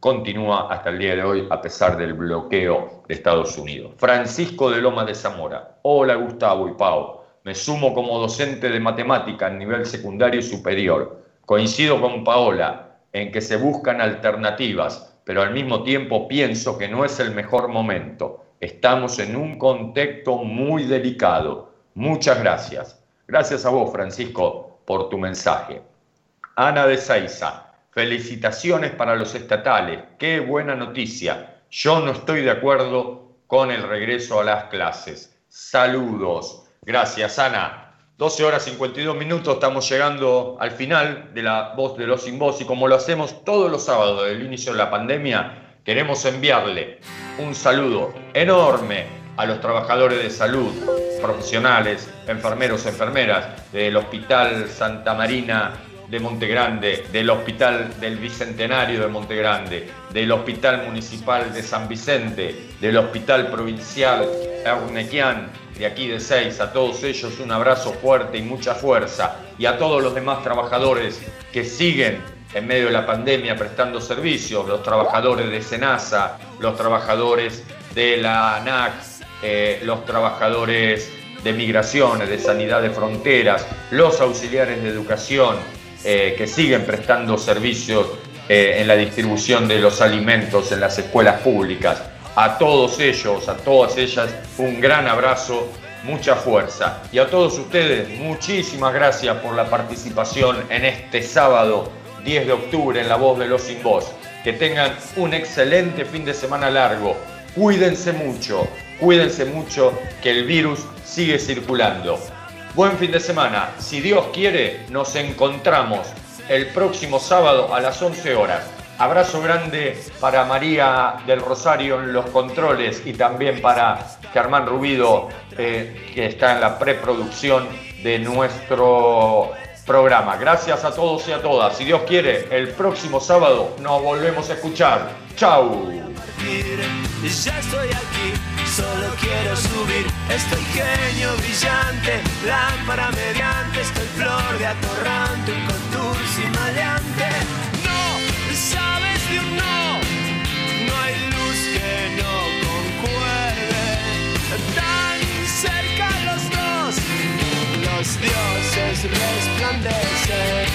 Speaker 3: continúa hasta el día de hoy a pesar del bloqueo de Estados Unidos. Francisco de Loma de Zamora. Hola Gustavo y Pau. Me sumo como docente de matemática en nivel secundario y superior. Coincido con Paola en que se buscan alternativas, pero al mismo tiempo pienso que no es el mejor momento. Estamos en un contexto muy delicado, Muchas gracias. Gracias a vos, Francisco, por tu mensaje. Ana de Seiza, felicitaciones para los estatales. Qué buena noticia. Yo no estoy de acuerdo con el regreso a las clases. Saludos. Gracias, Ana. 12 horas 52 minutos, estamos llegando al final de la voz de los sin voz y como lo hacemos todos los sábados del inicio de la pandemia, queremos enviarle un saludo enorme a los trabajadores de salud, profesionales, enfermeros, enfermeras del Hospital Santa Marina de Montegrande, del Hospital del Bicentenario de Montegrande, del Hospital Municipal de San Vicente, del Hospital Provincial Ernequian, de aquí de Seis, a todos ellos un abrazo fuerte y mucha fuerza, y a todos los demás trabajadores que siguen en medio de la pandemia prestando servicios, los trabajadores de Senasa, los trabajadores de la ANAC, eh, los trabajadores de migraciones, de sanidad de fronteras, los auxiliares de educación eh, que siguen prestando servicios eh, en la distribución de los alimentos en las escuelas públicas. A todos ellos, a todas ellas, un gran abrazo, mucha fuerza. Y a todos ustedes, muchísimas gracias por la participación en este sábado 10 de octubre en La Voz de los Sin Voz. Que tengan un excelente fin de semana largo. Cuídense mucho, cuídense mucho que el virus sigue circulando. Buen fin de semana. Si Dios quiere, nos encontramos el próximo sábado a las 11 horas. Abrazo grande para María del Rosario en los controles y también para Germán Rubido, eh, que está en la preproducción de nuestro programa. Gracias a todos y a todas. Si Dios quiere, el próximo sábado nos volvemos a escuchar. ¡Chau!
Speaker 1: Ya estoy aquí, solo quiero subir. Estoy genio brillante, lámpara mediante. Estoy flor de atorrante, un contursi maleante. los dioses resplandecen.